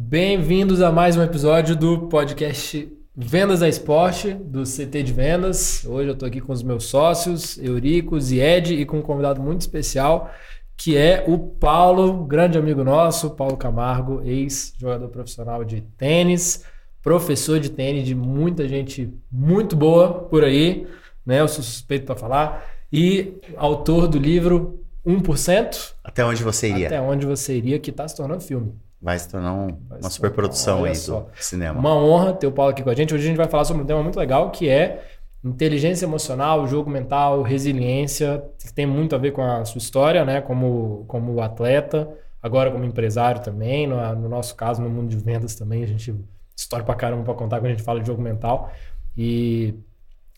Bem-vindos a mais um episódio do podcast Vendas da Esporte, do CT de Vendas. Hoje eu estou aqui com os meus sócios, Eurico, Ed, e com um convidado muito especial, que é o Paulo, grande amigo nosso, Paulo Camargo, ex-jogador profissional de tênis, professor de tênis de muita gente muito boa por aí, né? Eu sou suspeito para falar, e autor do livro 1%. Até onde você iria? Até onde você iria, que está se tornando filme. Vai se tornar um, vai uma superprodução aí só. do cinema. Uma honra ter o Paulo aqui com a gente. Hoje a gente vai falar sobre um tema muito legal que é inteligência emocional, jogo mental, resiliência, que tem muito a ver com a sua história, né? Como, como atleta, agora como empresário também. No, no nosso caso, no mundo de vendas também, a gente história pra caramba pra contar quando a gente fala de jogo mental. E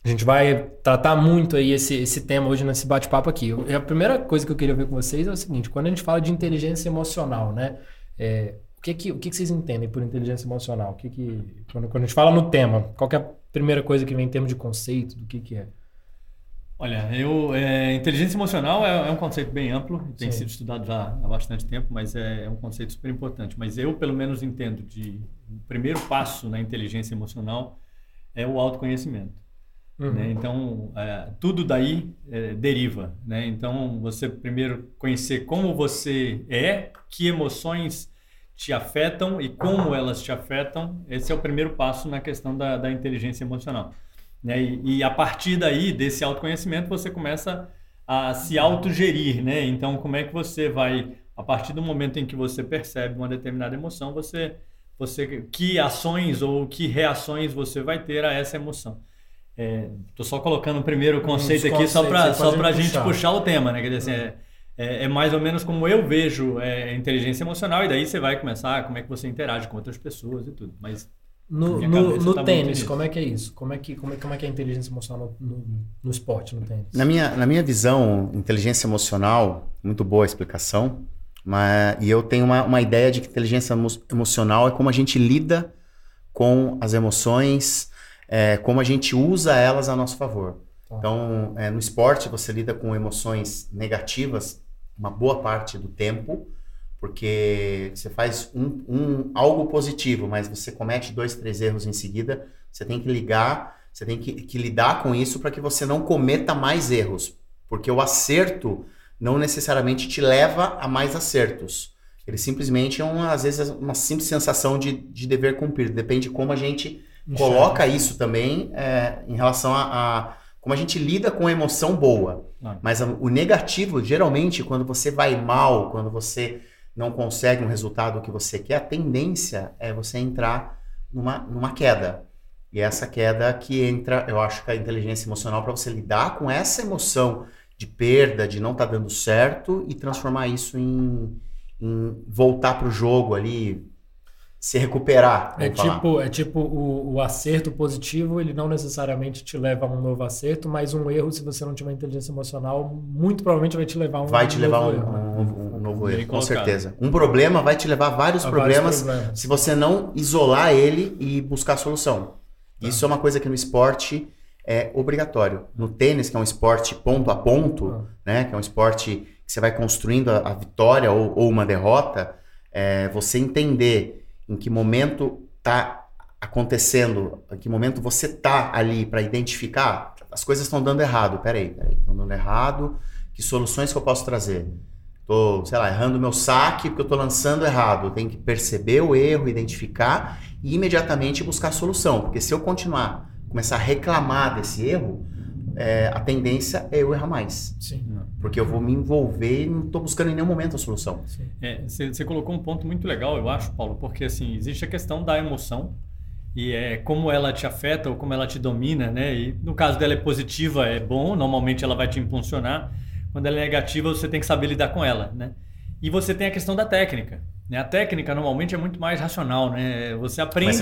a gente vai tratar muito aí esse, esse tema hoje nesse bate-papo aqui. A primeira coisa que eu queria ver com vocês é o seguinte: quando a gente fala de inteligência emocional, né? É, o que, que, o que, que vocês entendem por inteligência emocional? O que que, quando, quando a gente fala no tema, qual é a primeira coisa que vem em termos de conceito, do que, que é? Olha, eu, é, inteligência emocional é, é, um conceito bem amplo, tem Sim. sido estudado já há bastante tempo, mas é, é, um conceito super importante. Mas eu, pelo menos, entendo de o primeiro passo na inteligência emocional é o autoconhecimento. Uhum. Né? Então, é, tudo daí é, deriva. Né? Então, você primeiro conhecer como você é, que emoções te afetam e como elas te afetam, esse é o primeiro passo na questão da, da inteligência emocional. Né? E, e, a partir daí, desse autoconhecimento, você começa a se autogerir. Né? Então, como é que você vai, a partir do momento em que você percebe uma determinada emoção, você, você que ações ou que reações você vai ter a essa emoção. Estou é, só colocando o primeiro conceito aqui só para só a gente puxar. puxar o tema, né? Quer dizer, assim, é, é, é, mais ou menos como eu vejo é, inteligência emocional, e daí você vai começar como é que você interage com outras pessoas e tudo. Mas no, no, no tá tênis, como é que é isso? Como é que, como é, como é, que é a inteligência emocional no, no, no, esporte, no tênis? Na minha, na minha visão, inteligência emocional, muito boa a explicação, mas, e eu tenho uma, uma ideia de que inteligência emocional é como a gente lida com as emoções é, como a gente usa elas a nosso favor. Tá. Então, é, no esporte, você lida com emoções negativas uma boa parte do tempo, porque você faz um, um, algo positivo, mas você comete dois, três erros em seguida, você tem que ligar, você tem que, que lidar com isso para que você não cometa mais erros, porque o acerto não necessariamente te leva a mais acertos. Ele simplesmente é, uma, às vezes, uma simples sensação de, de dever cumprir. Depende de como a gente coloca isso também é, em relação a, a, como a gente lida com a emoção boa. Não. Mas a, o negativo, geralmente, quando você vai mal, quando você não consegue um resultado que você quer, a tendência é você entrar numa, numa queda. E essa queda que entra, eu acho que a inteligência emocional para você lidar com essa emoção de perda, de não estar tá dando certo e transformar isso em, em voltar para o jogo ali, se recuperar. É tipo, é tipo o, o, acerto positivo, ele não necessariamente te leva a um novo acerto, mas um erro, se você não tiver inteligência emocional, muito provavelmente vai te levar a um Vai te um levar um, erro. Um, um, novo erro, com certeza. Um problema vai te levar a vários, a problemas, vários problemas, se você não isolar ele e buscar a solução. Tá. Isso é uma coisa que no esporte é obrigatório. No tênis, que é um esporte ponto a ponto, ah. né, que é um esporte que você vai construindo a, a vitória ou, ou uma derrota, é, você entender em que momento está acontecendo, em que momento você está ali para identificar, as coisas estão dando errado, peraí, peraí, estão dando errado, que soluções que eu posso trazer? Estou, sei lá, errando meu saque porque eu estou lançando errado. Tenho que perceber o erro, identificar e imediatamente buscar a solução. Porque se eu continuar, começar a reclamar desse erro, é, a tendência é eu errar mais. Sim. Porque eu vou me envolver e não estou buscando em nenhum momento a solução. Você é, colocou um ponto muito legal, eu acho, Paulo, porque assim, existe a questão da emoção e é como ela te afeta ou como ela te domina, né? E no caso dela é positiva, é bom, normalmente ela vai te impulsionar. Quando ela é negativa, você tem que saber lidar com ela, né? E você tem a questão da técnica. Né? A técnica normalmente é muito mais racional, né? Você aprende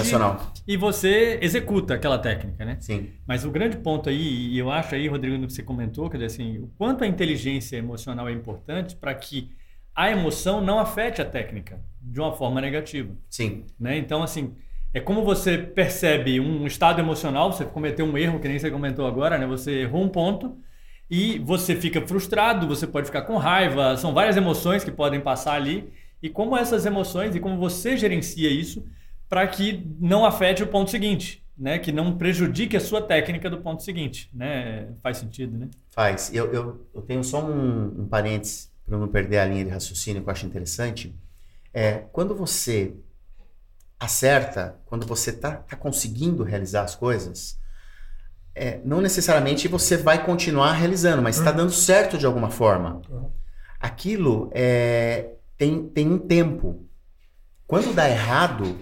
e você executa aquela técnica, né? Sim. Mas o grande ponto aí, e eu acho aí, Rodrigo, no que você comentou, quer dizer assim, o quanto a inteligência emocional é importante para que a emoção não afete a técnica de uma forma negativa. Sim. Né? Então, assim, é como você percebe um estado emocional, você cometeu um erro, que nem você comentou agora, né? Você errou um ponto e você fica frustrado, você pode ficar com raiva, são várias emoções que podem passar ali e como essas emoções e como você gerencia isso para que não afete o ponto seguinte, né? Que não prejudique a sua técnica do ponto seguinte, né? Faz sentido, né? Faz. Eu, eu, eu tenho só um, um parênteses para não perder a linha de raciocínio que eu acho interessante. É, quando você acerta, quando você está tá conseguindo realizar as coisas, é, não necessariamente você vai continuar realizando, mas está uhum. dando certo de alguma forma. Uhum. Aquilo é, tem, tem um tempo. Quando dá errado,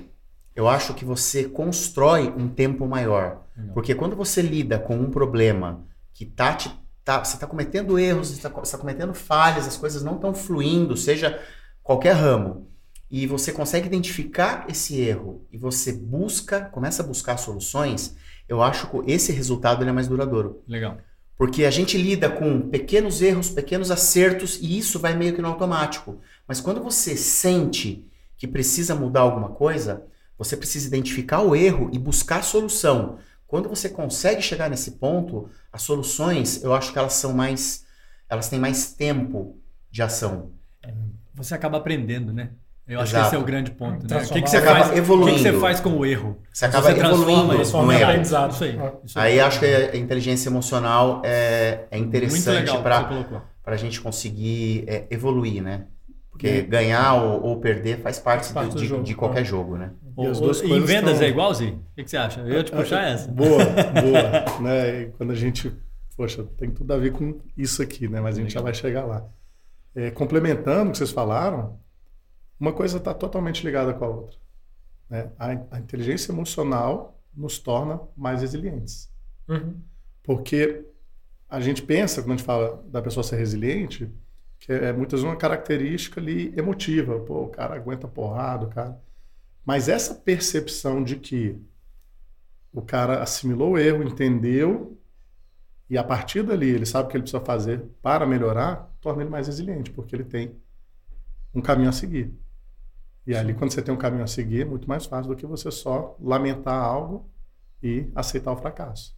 eu acho que você constrói um tempo maior. Porque quando você lida com um problema que tá te, tá, você está cometendo erros, você está tá cometendo falhas, as coisas não estão fluindo, seja qualquer ramo e você consegue identificar esse erro e você busca, começa a buscar soluções, eu acho que esse resultado é mais duradouro. Legal. Porque a gente lida com pequenos erros, pequenos acertos e isso vai meio que no automático. Mas quando você sente que precisa mudar alguma coisa, você precisa identificar o erro e buscar a solução. Quando você consegue chegar nesse ponto, as soluções, eu acho que elas são mais elas têm mais tempo de ação. Você acaba aprendendo, né? Eu acho Exato. que esse é o grande ponto. Né? O que, que você faz, evoluindo. O que, que, você faz com o erro? Você acaba você evoluindo isso no erro. Aprendizado. Isso aí, isso aí. aí acho que a inteligência emocional é, é interessante para a gente conseguir é, evoluir, né? Porque é. ganhar ou, ou, perder faz parte, faz parte do, de, jogo, de, qualquer jogo, né? E as duas em vendas estão... é igualzinho? O que, você acha? Eu ia te puxar essa. Boa, boa. né? E quando a gente... Poxa, tem tudo a ver com isso aqui, né? Mas a gente já vai chegar lá. É, complementando o que vocês falaram, uma coisa está totalmente ligada com a outra. Né? A, a, inteligência emocional nos torna mais resilientes. Uhum. Porque a gente pensa, quando a gente fala da pessoa ser resiliente, que é muitas vezes uma característica ali emotiva. Pô, o cara aguenta porrada, o cara. Mas essa percepção de que o cara assimilou o erro, entendeu, e a partir dali ele sabe o que ele precisa fazer para melhorar, torna ele mais resiliente, porque ele tem um caminho a seguir. E ali, quando você tem um caminho a seguir, é muito mais fácil do que você só lamentar algo e aceitar o fracasso.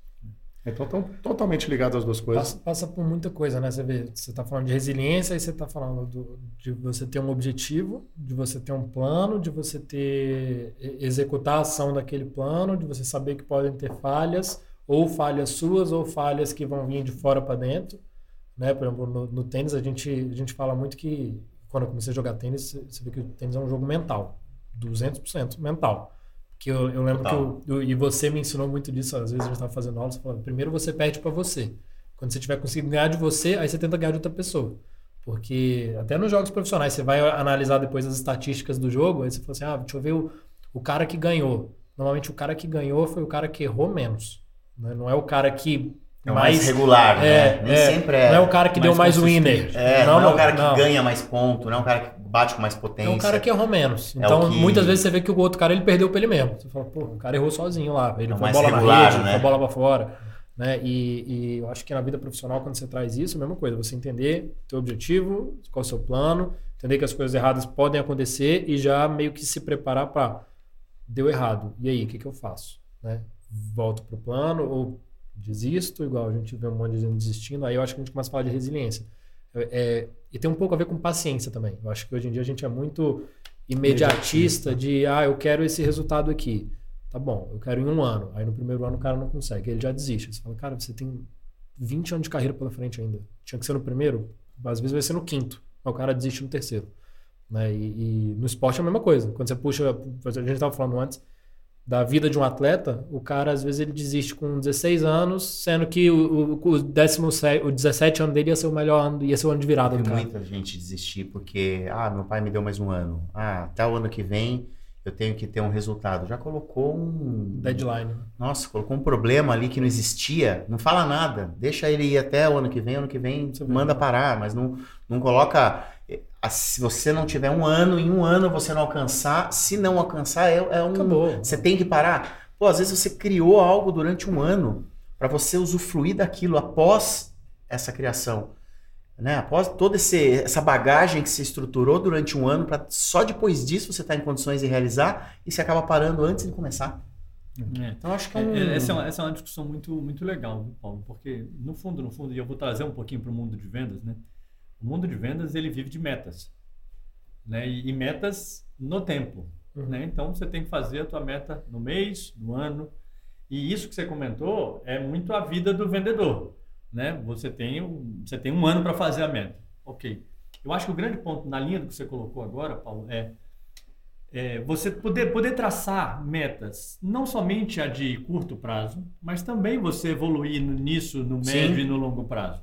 Então, estão totalmente ligadas as duas coisas. Passa, passa, por muita coisa, né? Você vê, você está falando de resiliência e você está falando do, de você ter um objetivo, de você ter um plano, de você ter executar a ação daquele plano, de você saber que podem ter falhas, ou falhas suas, ou falhas que vão vir de fora para dentro. Né? Por exemplo, no, no tênis a gente, a gente fala muito que quando eu comecei a jogar tênis, você vê que o tênis é um jogo mental. 200% mental. Que eu, eu lembro Total. que eu, eu, e você me ensinou muito disso, às vezes a gente estava fazendo aula, você falava, primeiro você perde para você. Quando você tiver conseguido ganhar de você, aí você tenta ganhar de outra pessoa. Porque até nos jogos profissionais, você vai analisar depois as estatísticas do jogo, aí você fala assim, ah, deixa eu ver o, o cara que ganhou. Normalmente o cara que ganhou foi o cara que errou menos. Né? Não é o cara que é mais, mais regular, é, né? Nem é, sempre é. Não é o cara que deu mais winner. É, não, não, é o cara que não. ganha mais ponto, não é o cara que bate com mais potência. É um cara que errou menos. É então, que... muitas vezes você vê que o outro cara ele perdeu pra ele mesmo. Você fala, pô, o cara errou sozinho lá. Ele é foi bola regular, na rede, né? foi bola pra fora. Né? E, e, eu acho que na vida profissional, quando você traz isso, é a mesma coisa. Você entender teu objetivo, qual é o seu plano, entender que as coisas erradas podem acontecer e já meio que se preparar para deu errado. E aí, o que, que eu faço? Né? Volto pro plano ou desisto, igual a gente vê um monte de gente desistindo, aí eu acho que a gente começa a falar de resiliência. É, e tem um pouco a ver com paciência também. Eu acho que hoje em dia a gente é muito imediatista de, ah, eu quero esse resultado aqui. Tá bom, eu quero em um ano. Aí no primeiro ano o cara não consegue, ele já desiste. Você fala, cara, você tem 20 anos de carreira pela frente ainda. Tinha que ser no primeiro, às vezes vai ser no quinto. Mas o cara desiste no terceiro. Né? E, e no esporte é a mesma coisa. Quando você puxa, a gente estava falando antes, da vida de um atleta, o cara às vezes ele desiste com 16 anos, sendo que o, o, o, décimo, o 17 ano dele ia ser o melhor ano, ia ser o ano de virada Tem do cara. muita gente desistir porque, ah, meu pai me deu mais um ano. Ah, até o ano que vem eu tenho que ter um resultado. Já colocou um. Deadline. Nossa, colocou um problema ali que não existia. Não fala nada. Deixa ele ir até o ano que vem. Ano que vem você manda parar, mas não, não coloca. Se você não tiver um ano, em um ano você não alcançar. Se não alcançar, é, é um. Acabou. Você tem que parar. Pô, às vezes você criou algo durante um ano para você usufruir daquilo após essa criação né? Após toda esse, essa bagagem que se estruturou durante um ano, para só depois disso você estar tá em condições de realizar e você acaba parando antes de começar. É, então acho que é, é um... é, essa, é uma, essa é uma discussão muito, muito legal, Paulo, porque no fundo, no fundo, e eu vou trazer um pouquinho para o mundo de vendas, né? O mundo de vendas ele vive de metas. né? E, e metas no tempo, Uhum. né? Então você tem que fazer a tua meta no mês, no ano. E isso que você comentou é muito a vida do vendedor, né? Você tem um, você tem um ano para fazer a meta. Ok. Eu acho que o grande ponto na linha do que você colocou agora, Paulo, é, é você poder, poder traçar metas, não somente a de curto prazo, mas também você evoluir nisso no Sim. médio e no longo prazo.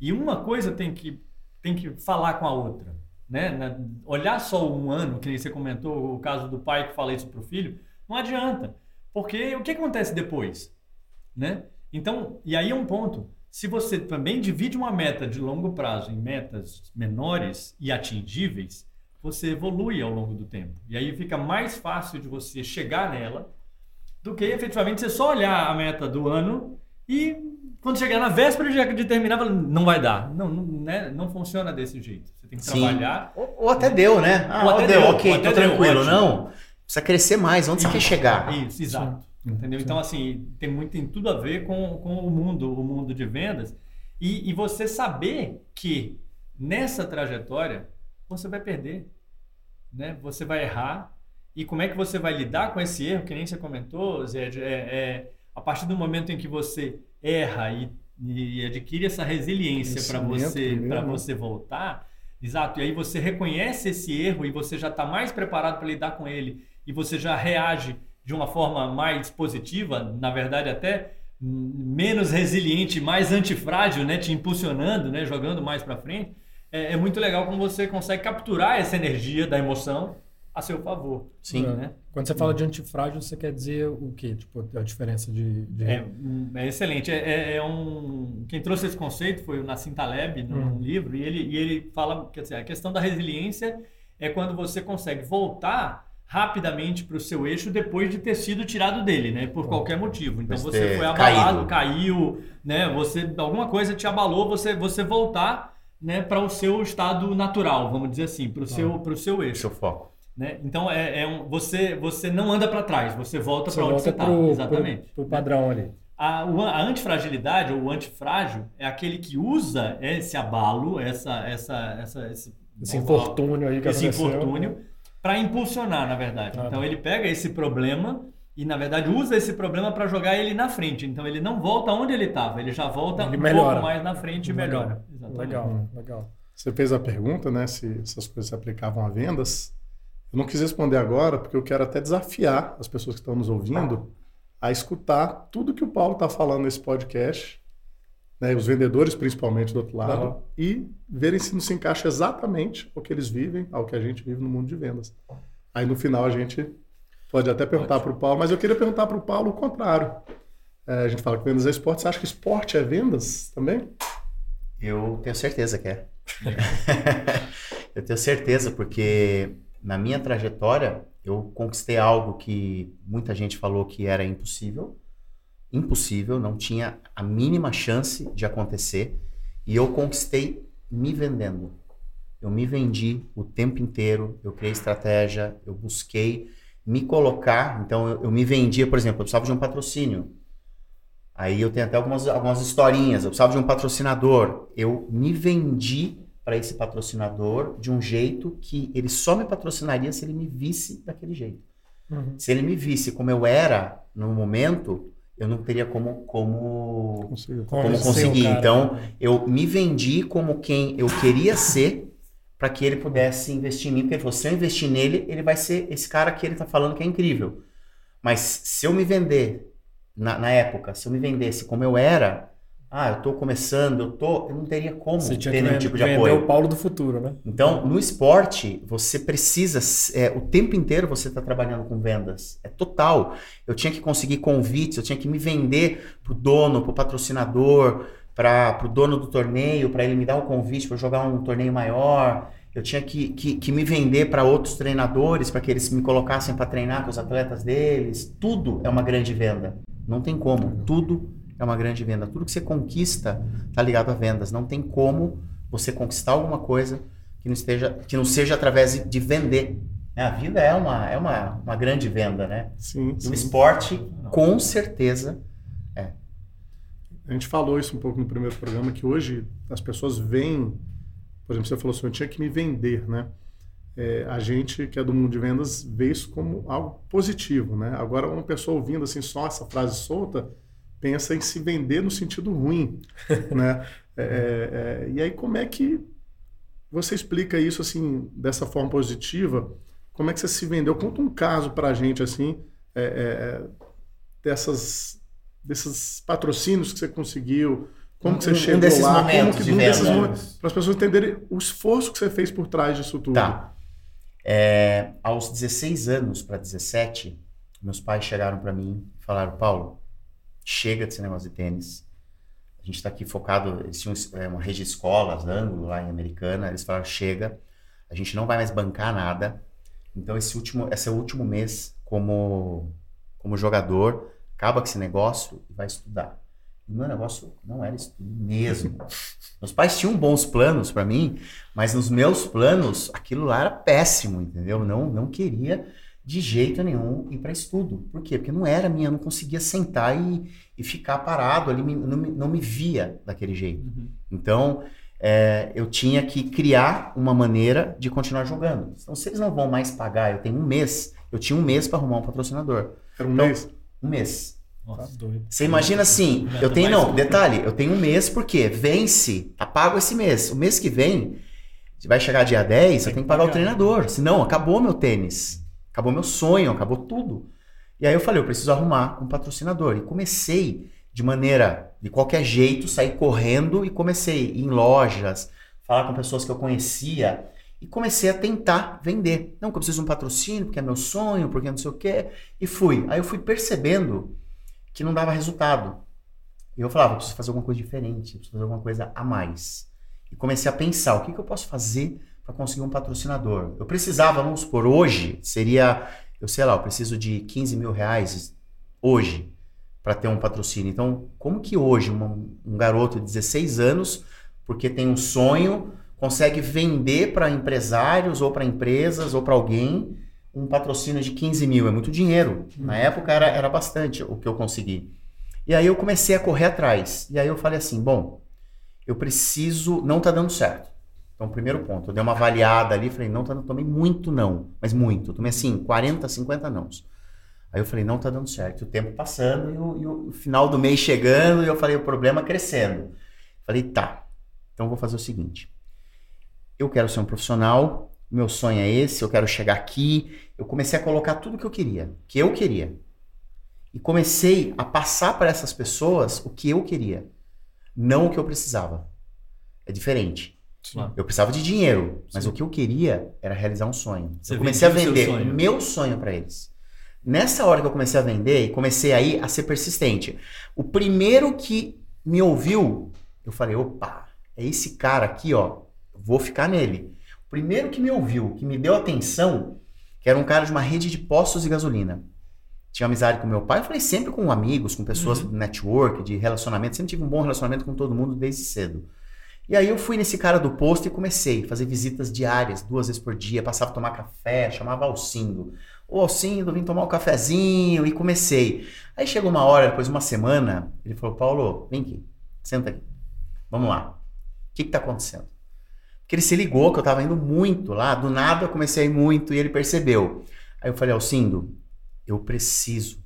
E uma coisa tem que, tem que falar com a outra. Né? Na- olhar só um ano, que nem você comentou o caso do pai que fala isso para o filho, não adianta. Porque o que acontece depois? Né? Então, e aí é um ponto. Se você também divide uma meta de longo prazo em metas menores e atingíveis, você evolui ao longo do tempo. E aí fica mais fácil de você chegar nela do que efetivamente você só olhar a meta do ano e quando chegar na véspera de, de terminar, fala, não vai dar. Não, não, né? não funciona desse jeito. Você tem que Sim. trabalhar. Ou, ou até deu, né? Ah, Ou até deu, deu, ok, tô até deu, tranquilo. ótimo. Não, precisa crescer mais. Onde você quer chegar? Isso, exato. Sim. Entendeu? Sim. Então, assim, tem muito tem tudo a ver com, com o mundo, o mundo de vendas. E, e você saber que nessa trajetória você vai perder, né? Você vai errar. E como é que você vai lidar com esse erro? Que nem você comentou, Zé, é, é, a partir do momento em que você erra e, e adquire essa resiliência para você, para né? você voltar, exato. E aí você reconhece esse erro e você já está mais preparado para lidar com ele e você já reage de uma forma mais positiva, na verdade até menos resiliente, mais antifrágil, né, te impulsionando, né, jogando mais para frente. É, é muito legal como você consegue capturar essa energia da emoção a seu favor. Sim. né? Quando você fala de antifrágil, você quer dizer o quê? Tipo, a diferença de. de... É, hum, é excelente. É, é- é um quem trouxe esse conceito foi o Nassim Taleb num Hum. livro e ele, e ele fala quer dizer, a questão da resiliência é quando você consegue voltar rapidamente para o seu eixo depois de ter sido tirado dele, né? Por qualquer motivo. Então você foi abalado, caído. caiu, né? Você alguma coisa te abalou, você você voltar, né? Para o seu estado natural, vamos dizer assim, para o seu para o seu eixo. Seu foco. Né? Então é, é um, você você não anda para trás, você volta para onde volta você está. Exatamente. pro, pro padrão ali. A, o a antifragilidade ou o antifrágil é aquele que usa esse abalo, essa, essa, essa, esse, Esse infortúnio aí que esse aconteceu. infortúnio para impulsionar, na verdade. Ah, então tá. ele pega esse problema e, na verdade, usa esse problema para jogar ele na frente. Então ele não volta onde ele estava, ele já volta Ele um melhora. pouco mais na frente e Legal. melhora. Exatamente. Legal, legal. Você fez a pergunta, né, se essas coisas se aplicavam a vendas. Eu não quis responder agora, porque eu quero até desafiar as pessoas que estão nos ouvindo a escutar tudo que o Paulo está falando nesse podcast, né, os vendedores principalmente do outro lado, Aham. e verem se não se encaixa exatamente o que eles vivem, ao que a gente vive no mundo de vendas. Aí no final a gente pode até perguntar para o Paulo, mas eu queria perguntar para o Paulo o contrário. É, a gente fala que vendas é esporte, você acha que esporte é vendas também? Eu tenho certeza que é. eu tenho certeza, porque na minha trajetória eu conquistei algo que muita gente falou que era impossível. Impossível, não tinha a mínima chance de acontecer. E eu conquistei me vendendo. Eu me vendi o tempo inteiro, eu criei estratégia, eu busquei me colocar. Então eu, eu me vendia, por exemplo, eu precisava de um patrocínio. Aí eu tenho até algumas, algumas historinhas. Eu precisava de um patrocinador. Eu me vendi para esse patrocinador de um jeito que ele só me patrocinaria se ele me visse daquele jeito. Uhum. Se ele me visse como eu era no momento, eu não teria como, como, Consigo. como conseguir. cara. Então, eu me vendi como quem eu queria ser para que ele pudesse investir em mim. Porque ele falou, se eu investir nele, ele vai ser esse cara que ele está falando que é incrível. Mas se eu me vender na, na época, se eu me vendesse como eu era, ah, eu tô começando, eu tô, eu não teria como Você ter nenhum tipo de apoio. o Paulo do futuro, né? Então, no esporte, você precisa, é, o tempo inteiro você está trabalhando com vendas. É total. Eu tinha que conseguir convites, eu tinha que me vender pro dono, pro patrocinador, para pro dono do torneio, para ele me dar um convite para jogar um torneio maior. Eu tinha que, que, que me vender para outros treinadores, para que eles me colocassem para treinar com os atletas deles. Tudo é uma grande venda. Não tem como. Tudo é uma grande venda. Tudo que você conquista está ligado a vendas. Não tem como você conquistar alguma coisa que não, esteja, que não seja através de vender. né? A vida é uma, é uma, uma grande venda, né? Sim, E o esporte, com certeza, A gente falou isso um pouco no primeiro programa, que hoje as pessoas veem, por exemplo, você falou assim, eu tinha que me vender, né? é, a gente que é do mundo de vendas vê isso como algo positivo, né? Agora, uma pessoa ouvindo assim só essa frase solta pensa em se vender no sentido ruim, né? É, é, é, e aí como é que você explica isso assim dessa forma positiva? Como é que você se vendeu? Conta um caso para a gente assim é, é, dessas desses patrocínios que você conseguiu, como um, que você um chegou desses lá, momentos como que um desses momentos, para as pessoas entenderem o esforço que você fez por trás disso tudo. Tá. É, aos 16 anos para 17, meus pais chegaram para mim e falaram: Paulo, chega desse negócio de tênis. A gente está aqui focado. Eles tinham é, uma rede de escolas, ângulo lá em Americana. Eles falaram: chega, a gente não vai mais bancar nada. Então, esse, último, esse é o último mês como, como jogador. Acaba com esse negócio e vai estudar. E meu negócio não era estudo mesmo. Meus pais tinham bons planos para mim, mas nos meus planos aquilo lá era péssimo, entendeu? Não, não queria de jeito nenhum ir para estudo. Por quê? Porque não era minha, eu não conseguia sentar e, e ficar parado ali, não me, não me via daquele jeito. Uhum. Então, é, eu tinha que criar uma maneira de continuar jogando. Então, se eles não vão mais pagar, eu tenho um mês, eu tinha um mês para arrumar um patrocinador. Era um então, mês? Um mês. Nossa, tá doido. Você imagina assim, eu tenho, não, detalhe, eu tenho um mês porque vence, apago esse mês. O mês que vem, vai chegar dia 10, eu tenho que pagar o treinador. Senão, acabou meu tênis, acabou meu sonho, acabou tudo. E aí eu falei, eu preciso arrumar um patrocinador. E comecei de maneira, de qualquer jeito, sair correndo e comecei em lojas, falar com pessoas que eu conhecia e comecei a tentar vender. Não, que eu preciso de um patrocínio, porque é meu sonho, porque não sei o quê. E fui. Aí eu fui percebendo que não dava resultado. E eu falava, eu preciso fazer alguma coisa diferente, preciso fazer alguma coisa a mais. E comecei a pensar, o que, que eu posso fazer para conseguir um patrocinador? Eu precisava, vamos supor, hoje, seria, eu sei lá, eu preciso de 15 mil reais hoje para ter um patrocínio. Então, como que hoje uma, um garoto de 16 anos, porque tem um sonho, consegue vender para empresários ou para empresas ou para alguém um patrocínio de 15 mil, é muito dinheiro. Na uhum. época era, era bastante o que eu consegui. E aí eu comecei a correr atrás. E aí eu falei assim, bom, eu preciso, não tá dando certo. Então, primeiro ponto, eu dei uma avaliada ali, falei, não tá, tomei muito não, mas muito. Tomei assim, 40, 50 nãos. Aí eu falei, não tá dando certo. O tempo passando e o, e o final do mês chegando e eu falei, o problema crescendo. Falei, tá, então vou fazer o seguinte. Eu quero ser um profissional, meu sonho é esse, eu quero chegar aqui. Eu comecei a colocar tudo que eu queria, que eu queria. E comecei a passar para essas pessoas o que eu queria, não o que eu precisava. É diferente. Sim. Eu precisava de dinheiro, mas Sim. o que eu queria era realizar um sonho. Você eu comecei a vender sonho. meu sonho para eles. Nessa hora que eu comecei a vender e comecei aí a ser persistente, o primeiro que me ouviu, eu falei, opa, é esse cara aqui, ó, vou ficar nele primeiro que me ouviu, que me deu atenção, que era um cara de uma rede de postos de gasolina. Tinha amizade com meu pai, eu falei sempre com amigos, com pessoas uhum. de network, de relacionamento, sempre tive um bom relacionamento com todo mundo desde cedo. E aí eu fui nesse cara do posto e comecei a fazer visitas diárias, duas vezes por dia, passava a tomar café, chamava Alcindo. Ô Alcindo, vim tomar um cafezinho e comecei. Aí chegou uma hora, depois de uma semana, ele falou, Paulo, vem aqui, senta aqui, vamos lá. O que está acontecendo? que ele se ligou que eu estava indo muito lá, do nada eu comecei a ir muito e ele percebeu. Aí eu falei, Alcindo, eu preciso,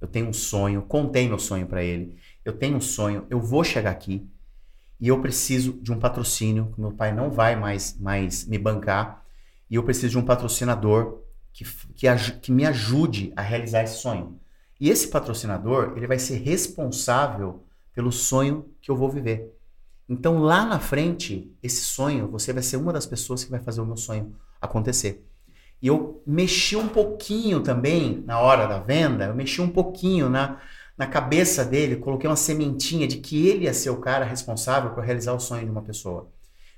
eu tenho um sonho, contei meu sonho para ele, eu tenho um sonho, eu vou chegar aqui e eu preciso de um patrocínio, meu pai não vai mais, mais me bancar, e eu preciso de um patrocinador que, que, que me ajude a realizar esse sonho. E esse patrocinador, ele vai ser responsável pelo sonho que eu vou viver. Então lá na frente, esse sonho, você vai ser uma das pessoas que vai fazer o meu sonho acontecer. E eu mexi um pouquinho também na hora da venda, eu mexi um pouquinho na, na cabeça dele, coloquei uma sementinha de que ele ia ser o cara responsável por realizar o sonho de uma pessoa.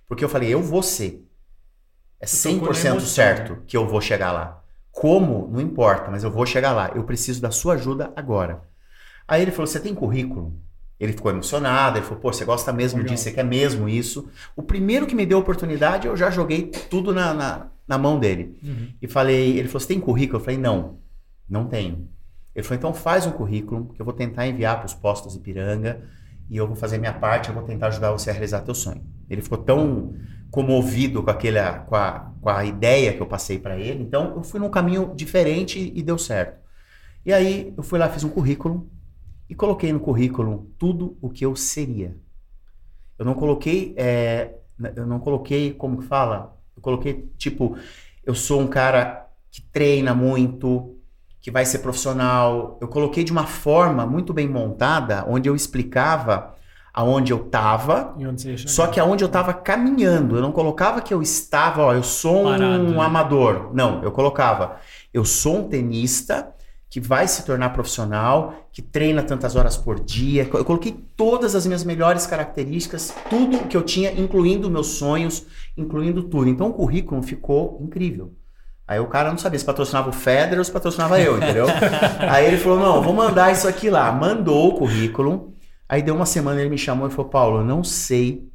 Porque eu falei, eu vou ser. É 100% certo que eu vou chegar lá. Como? Não importa, mas eu vou chegar lá. Eu preciso da sua ajuda agora. Aí ele falou: Você tem currículo? Ele ficou emocionado, ele falou, pô, você gosta mesmo Legal. disso, você quer mesmo isso. O primeiro que me deu a oportunidade, eu já joguei tudo na, na, na mão dele. Uhum. E falei, ele falou, você tem currículo? Eu falei, não, não tenho. Ele falou, então faz um currículo, que eu vou tentar enviar para os postos Ipiranga, e eu vou fazer minha parte, eu vou tentar ajudar você a realizar teu sonho. Ele ficou tão comovido com aquela com a, com a ideia que eu passei para ele, então eu fui num caminho diferente e deu certo. E aí eu fui lá, fiz um currículo e coloquei no currículo tudo o que eu seria. Eu não coloquei, é, eu não coloquei, como que fala? Eu coloquei, tipo, eu sou um cara que treina muito, que vai ser profissional. Eu coloquei de uma forma muito bem montada, onde eu explicava aonde eu estava, só que aonde eu estava caminhando. Eu não colocava que eu estava, ó, eu sou Parado, um né? amador. Não, eu colocava, eu sou um tenista que vai se tornar profissional, que treina tantas horas por dia. Eu coloquei todas as minhas melhores características, tudo que eu tinha, incluindo meus sonhos, incluindo tudo. Então o currículo ficou incrível. Aí o cara não sabia se patrocinava o Federer ou se patrocinava eu, entendeu? Aí ele falou: não, vou mandar isso aqui lá. Mandou o currículo. Aí deu uma semana, ele me chamou e falou: Paulo, eu não sei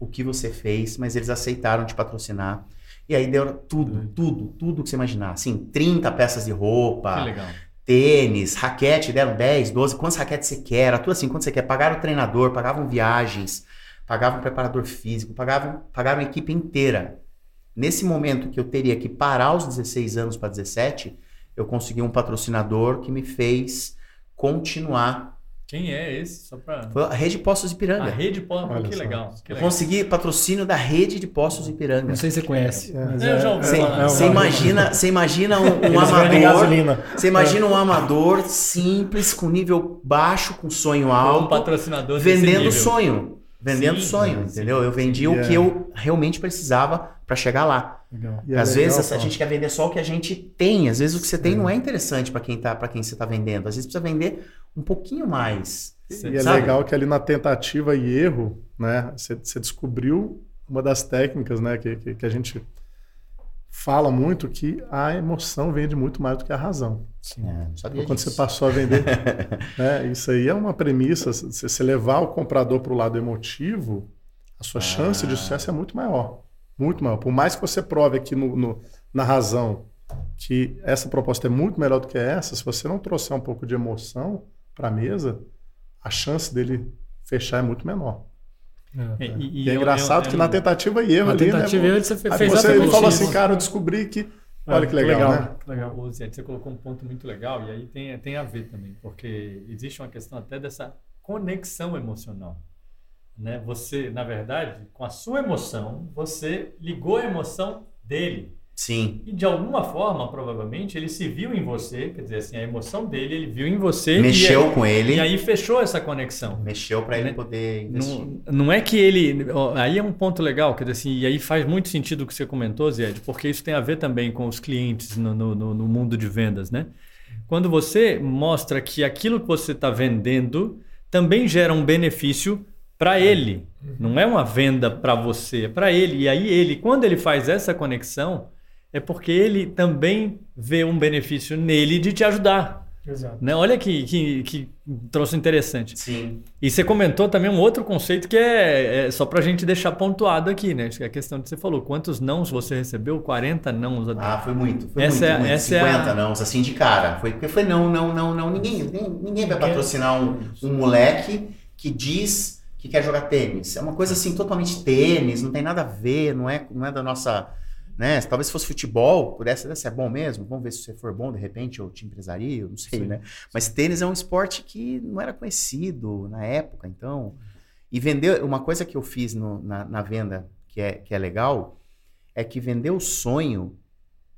o que você fez, mas eles aceitaram te patrocinar. E aí deu tudo, tudo, tudo que você imaginar. Assim, 30 peças de roupa. Que legal tênis, raquete, deram 10, 12, quantas raquetes você quer, era tudo assim, quanto você quer. Pagaram o treinador, pagavam viagens, pagavam preparador físico, pagavam, pagaram a equipe inteira. Nesse momento que eu teria que parar os 16 anos para 17, eu consegui um patrocinador que me fez continuar quem é esse? Só pra... Foi a Rede Postos Ipiranga. A Rede Postos, que legal. Que eu consegui patrocínio da Rede de Postos Ipiranga. Não sei se você conhece. É. Você imagina, você imagina um, um amador. Você imagina é. um amador simples, com nível baixo, com sonho alto. Um patrocinador vendendo sonho. Vendendo sim, sonho, sim, entendeu? Sim. Eu vendi o que eu realmente precisava para chegar lá. Legal. É às legal, vezes a gente quer vender só o que a gente tem. Às vezes o que você tem é. não é interessante para quem tá, para quem você está vendendo. Às vezes precisa vender um pouquinho mais. E é legal que ali na tentativa e erro, né, você, você descobriu uma das técnicas, né, que, que, que, a gente fala muito que a emoção vende muito mais do que a razão. Sim, é, então, quando você passou a vender, né, isso aí é uma premissa. Se você levar o comprador para o lado emotivo, a sua ah. chance de sucesso é muito maior, muito maior. Por mais que você prove aqui no, no, na razão que essa proposta é muito melhor do que essa, se você não trouxer um pouco de emoção para a mesa, a chance dele fechar é muito menor. É, é. E, e, é engraçado que na tentativa e erro na ali, tentativa né, e erro você fez você ele falou assim, cara, eu descobri que é, olha que legal, legal né? Legal. O Zé, você colocou um ponto muito legal e aí tem, tem a ver também, porque existe uma questão até dessa conexão emocional. Né? Você, na verdade, com a sua emoção, você ligou a emoção dele. Sim. E de alguma forma, provavelmente, ele se viu em você, quer dizer assim, a emoção dele, ele viu em você. Mexeu com ele. E aí fechou essa conexão. Mexeu para ele né? poder investir. Não, não, é que ele. Aí é um ponto legal, quer dizer assim, e aí faz muito sentido o que você comentou, Zed, porque isso tem a ver também com os clientes no, no, no mundo de vendas, né? Quando você mostra que aquilo que você está vendendo também gera um benefício para ele. Não é uma venda para você, é para ele. E aí ele, quando ele faz essa conexão é porque ele também vê um benefício nele de te ajudar. Exato. Né? Olha que, que, que troço interessante. Sim. E você comentou também um outro conceito que é, é só para a gente deixar pontuado aqui, né? É a questão que você falou. Quantos nãos você recebeu? 40 nãos? Ah, foi muito. Foi essa muito, é, muito. Essa 50 é a... nãos, assim, de cara. Foi porque foi não, não, não, não. Ninguém, ninguém, ninguém vai patrocinar um, um moleque que diz que quer jogar tênis. É uma coisa assim, totalmente tênis, não tem nada a ver, não é, não é da nossa né? Talvez se fosse futebol, pudesse ser bom mesmo. Vamos ver se você for bom de repente, ou te empresaria, não sei, Sim. né? Mas tênis é um esporte que não era conhecido na época, então. E vender, uma coisa que eu fiz no, na, na venda que é, que é legal, é que vender o sonho,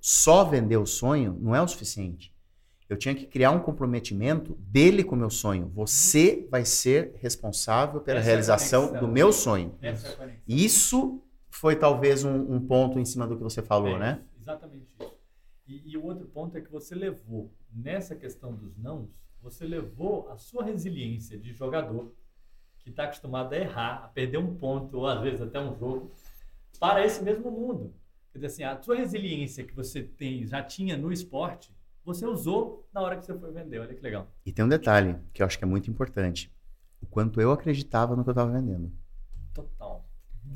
só vender o sonho, não é o suficiente. Eu tinha que criar um comprometimento dele com o meu sonho. Você vai ser responsável pela Essa realização é do meu sonho. É Isso foi talvez um, um, ponto em cima do que você falou, é, né? Exatamente isso. E, e, o outro ponto é que você levou, nessa questão dos nãos, você levou a sua resiliência de jogador, que está acostumado a errar, a perder um ponto, ou às vezes até um jogo, para esse mesmo mundo. Quer dizer assim, a sua resiliência que você tem, já tinha no esporte, você usou na hora que você foi vender. Olha que legal. E tem um detalhe que eu acho que é muito importante. O quanto eu acreditava no que eu estava vendendo. Total.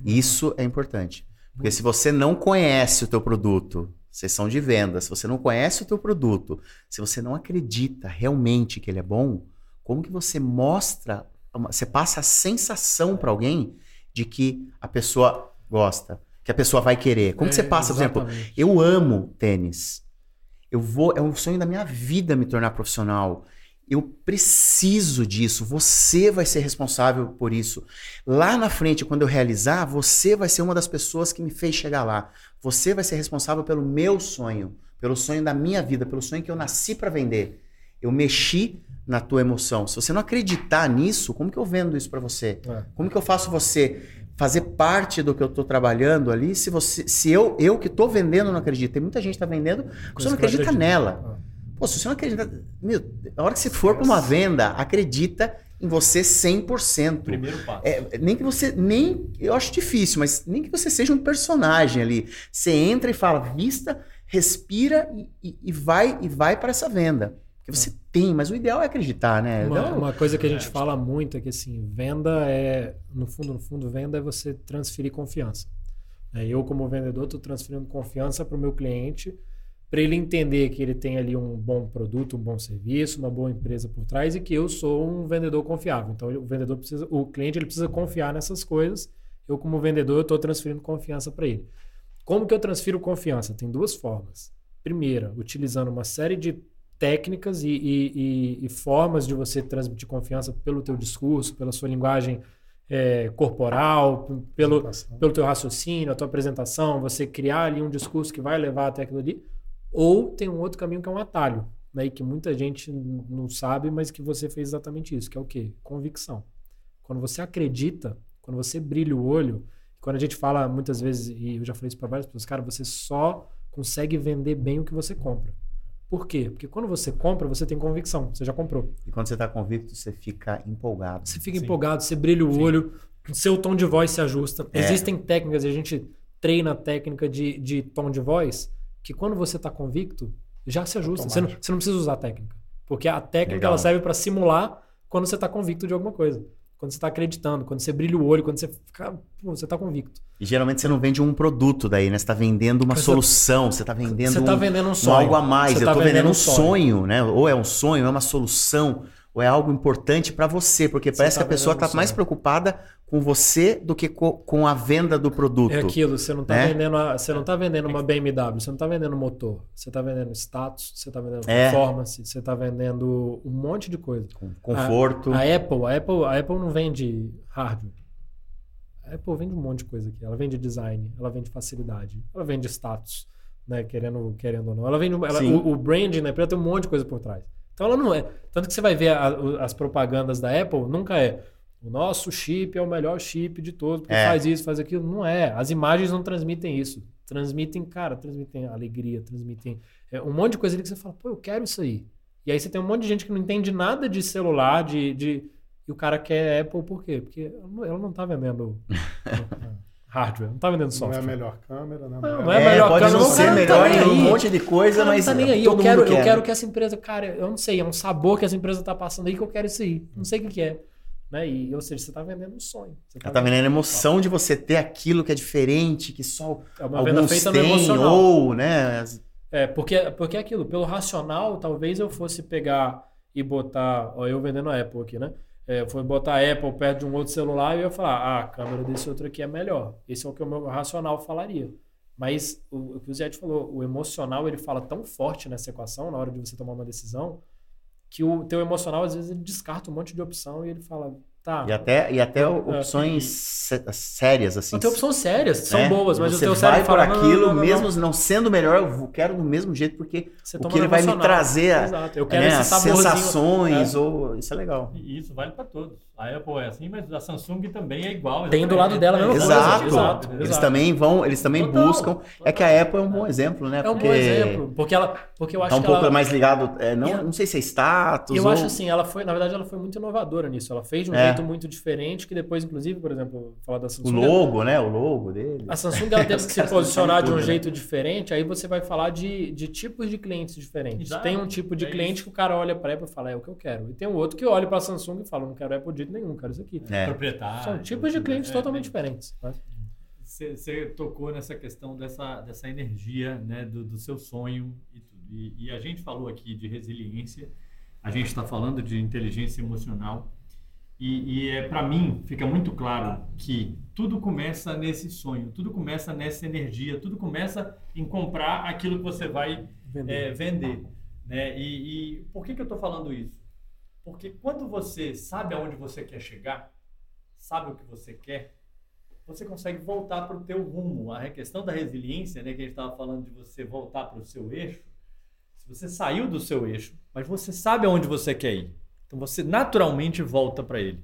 Isso é importante. Porque se você não conhece o teu produto, sessão de venda, se você não conhece o teu produto, se você não acredita realmente que ele é bom, como que você mostra uma- você passa a sensação para alguém de que a pessoa gosta, que a pessoa vai querer. Como que você É, passa, por exemplo, exatamente. eu amo tênis. Eu vou, é um sonho da minha vida me tornar profissional. Eu preciso disso. Você vai ser responsável por isso. Lá na frente, quando eu realizar, você vai ser uma das pessoas que me fez chegar lá. Você vai ser responsável pelo meu sonho, pelo sonho da minha vida, pelo sonho que eu nasci para vender. Eu mexi na tua emoção. Se você não acreditar nisso, como que eu vendo isso para você? É. Como que eu faço você fazer parte do que eu estou trabalhando ali? Se você, se eu, eu que estou vendendo não acredito, tem muita gente que está vendendo, você não acredita nela. Pô, se você não acredita, meu, na hora que você for para uma venda, acredita em você 100%. Primeiro passo. É, nem que você, nem, eu acho difícil, mas nem que você seja um personagem ali. Você entra e fala, vista, respira e, e- e vai e vai para essa venda. Porque você tem, mas o ideal é acreditar, né? Uma, Então, uma coisa que a gente É. fala muito é que assim, venda é, no fundo, no fundo, venda é você transferir confiança. É, Eu, como vendedor, estou transferindo confiança para o meu cliente, para ele entender que ele tem ali um bom produto, um bom serviço, uma boa empresa por trás e que eu sou um vendedor confiável. Então, o vendedor precisa, o cliente ele precisa confiar nessas coisas. Eu, como vendedor, estou transferindo confiança para ele. Como que eu transfiro confiança? Tem duas formas. Primeira, utilizando uma série de técnicas e, e- e- formas de você transmitir confiança pelo teu discurso, pela sua linguagem é, corporal, pelo, pelo teu raciocínio, a tua apresentação, você criar ali um discurso que vai levar até aquilo ali. Ou tem um outro caminho que é um atalho, né, e que muita gente não sabe, mas que você fez exatamente isso, que é o quê? Convicção. Quando você acredita, quando você brilha o olho, quando a gente fala muitas vezes, e eu já falei isso para várias pessoas, cara, você só consegue vender bem o que você compra. Por quê? Porque quando você compra, você tem convicção, você já comprou. e quando você está convicto, você fica empolgado. Você fica Sim. empolgado, você brilha o Sim. olho, seu tom de voz se ajusta. É. Existem técnicas, e a gente treina a técnica de, de tom de voz, que quando você está convicto, já se ajusta. Você não, você não precisa usar a técnica. Porque a técnica Legal. ela serve para simular quando você está convicto de alguma coisa. Quando você está acreditando, quando você brilha o olho, quando você fica. Pô, você está convicto. E geralmente você não vende um produto daí, né? Você está vendendo uma Você- solução, você está vendendo você está um, vendendo um um sonho. algo a mais. Você eu tá estou vendendo vendendo um um sonho. né? Ou é um sonho, é uma solução, ou é algo importante para você, porque Você parece tá que a pessoa vendendo um está mais preocupada com você do que co- com a venda do produto. É aquilo, você não está né? vendendo, a- você não tá vendendo uma BMW, você não está vendendo motor, você está vendendo status, você está vendendo É. performance, você está vendendo um monte de coisa. Com conforto. A Apple, a Apple, a Apple não vende hardware. A Apple vende um monte de coisa aqui. Ela vende design, ela vende facilidade, ela vende status, né? Querendo, querendo ou não. Ela vende. Ela, o, o branding na empresa tem um monte de coisa por trás. Então ela não é. Tanto que você vai ver a- as propagandas da Apple, nunca é. O nosso chip é o melhor chip de todos, porque É. faz isso, faz aquilo. Não é. As imagens não transmitem isso. Transmitem, cara, transmitem alegria, transmitem é, um monte de coisa ali que você fala, pô, eu quero isso aí. E aí você tem um monte de gente que não entende nada de celular, de. de e o cara quer Apple por quê? Porque ela não- ela não tá vendendo hardware, não tá vendendo Não é software. a melhor câmera, né? Não, é não é É, melhor pode câmera, não o ser não tá melhor nem em um monte de coisa, Cara, mas não tá nem aí. todo Eu quero, mundo eu quer. quero que essa empresa, cara, eu não sei, é um sabor que essa empresa tá passando aí que eu quero isso aí. Não sei o que, que é. Né? E, ou seja, você tá vendendo um sonho. Você Ela tá vendendo a emoção de você ter aquilo que é diferente, que só É uma venda alguns feita no têm, ou, né? É, porque, porque é aquilo, pelo racional, talvez eu fosse pegar e botar, ó, eu vendendo a Apple aqui, né? É, foi botar a Apple perto de um outro celular eu ia falar, ah, a câmera desse outro aqui é melhor. Esse é o que o meu racional falaria. Mas o, o que o Zé falou, o emocional ele fala tão forte nessa equação, na hora de você tomar uma decisão, que o teu emocional às vezes ele descarta um monte de opção e ele fala, tá. E até, e até É, opções sé- sérias, assim. Não tem opções sérias, são né? boas, mas você o teu vai cérebro por aquilo, não, não, mesmo não. não. sendo melhor, eu vou- quero do mesmo jeito, porque Você o que ele vai me trazer, a- Exato. Eu quero né, sensações, ou isso é legal. E isso vale para todos. A Apple é assim, mas a Samsung também é igual. Tem do lado dela coisa, Exato. exato, Eles exato. também vão, eles também Total, buscam. É que a Apple é um bom exemplo, né? É um porque bom exemplo, porque ela, porque eu acho Tá um que pouco ela, mais ligado, é, não, não sei se é status eu ou... acho assim, ela foi, na verdade, ela foi muito inovadora nisso. Ela fez de um É. jeito muito diferente que depois, inclusive, por exemplo, falar da o Samsung. logo, né? O logo dele. A Samsung ela teve que se posicionar de um tudo, né? jeito diferente. Aí você vai falar de, de tipos de clientes diferentes. Exato, Tem um tipo de é cliente isso. que o cara olha para Apple e fala é o que eu quero. E tem um outro que olha para a Samsung e fala não quero Apple de jeito nenhum, quero isso aqui. É. Proprietário. São tipos de clientes É, totalmente é, diferentes. né? Você, você tocou nessa questão dessa, dessa energia, né, do, do seu sonho e tudo. E, e a gente falou aqui de resiliência, a gente está falando de inteligência emocional. E, e é, para mim fica muito claro que tudo começa nesse sonho, tudo começa nessa energia, tudo começa em comprar aquilo que você vai vender. É, vender né? e, e por que, que eu estou falando isso? Porque quando você sabe aonde você quer chegar, sabe o que você quer, você consegue voltar para o teu rumo. A questão da resiliência, né, que a gente estava falando de você voltar para o seu eixo, se você saiu do seu eixo, mas você sabe aonde você quer ir, então você naturalmente volta para ele.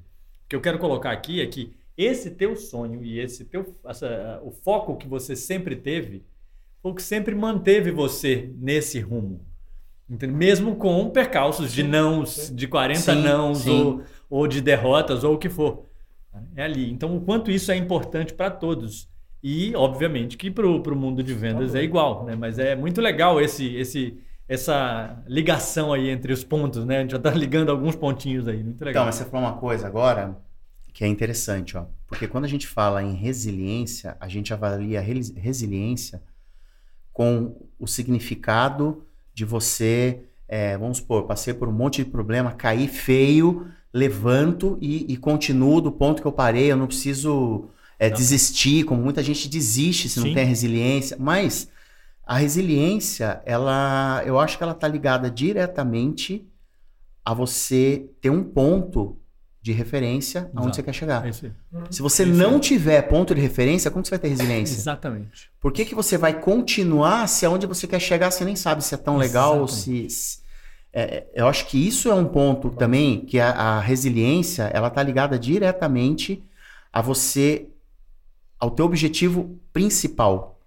O que eu quero colocar aqui é que esse teu sonho e esse teu essa, o foco que você sempre teve foi o que sempre manteve você nesse rumo. Entendeu? Mesmo com percalços de nãos, de 40 sim, nãos sim. Ou, ou de derrotas ou o que for. É ali. Então, o quanto isso é importante para todos. E, obviamente, que para o mundo de vendas é igual. Né? Mas é muito legal esse, esse, essa ligação aí entre os pontos, né? A gente já está ligando alguns pontinhos aí, muito legal. Então, mas você falou uma coisa agora que é interessante, ó. Porque quando a gente fala em resiliência, a gente avalia a resiliência com o significado de você, é, vamos supor, passei por um monte de problema, caí feio, levanto e, e continuo do ponto que eu parei, eu não preciso é, não. desistir, como muita gente desiste se Sim. não tem resiliência, mas a resiliência, ela, eu acho que ela está ligada diretamente a você ter um ponto de referência Exato. aonde você quer chegar. É Se você não tiver ponto de referência, como você vai ter resiliência? Exatamente. Por que, que você vai continuar se aonde você quer chegar você nem sabe se é tão legal ou se... se é, eu acho que isso é um ponto também que a, a resiliência ela está ligada diretamente a você ao teu objetivo principal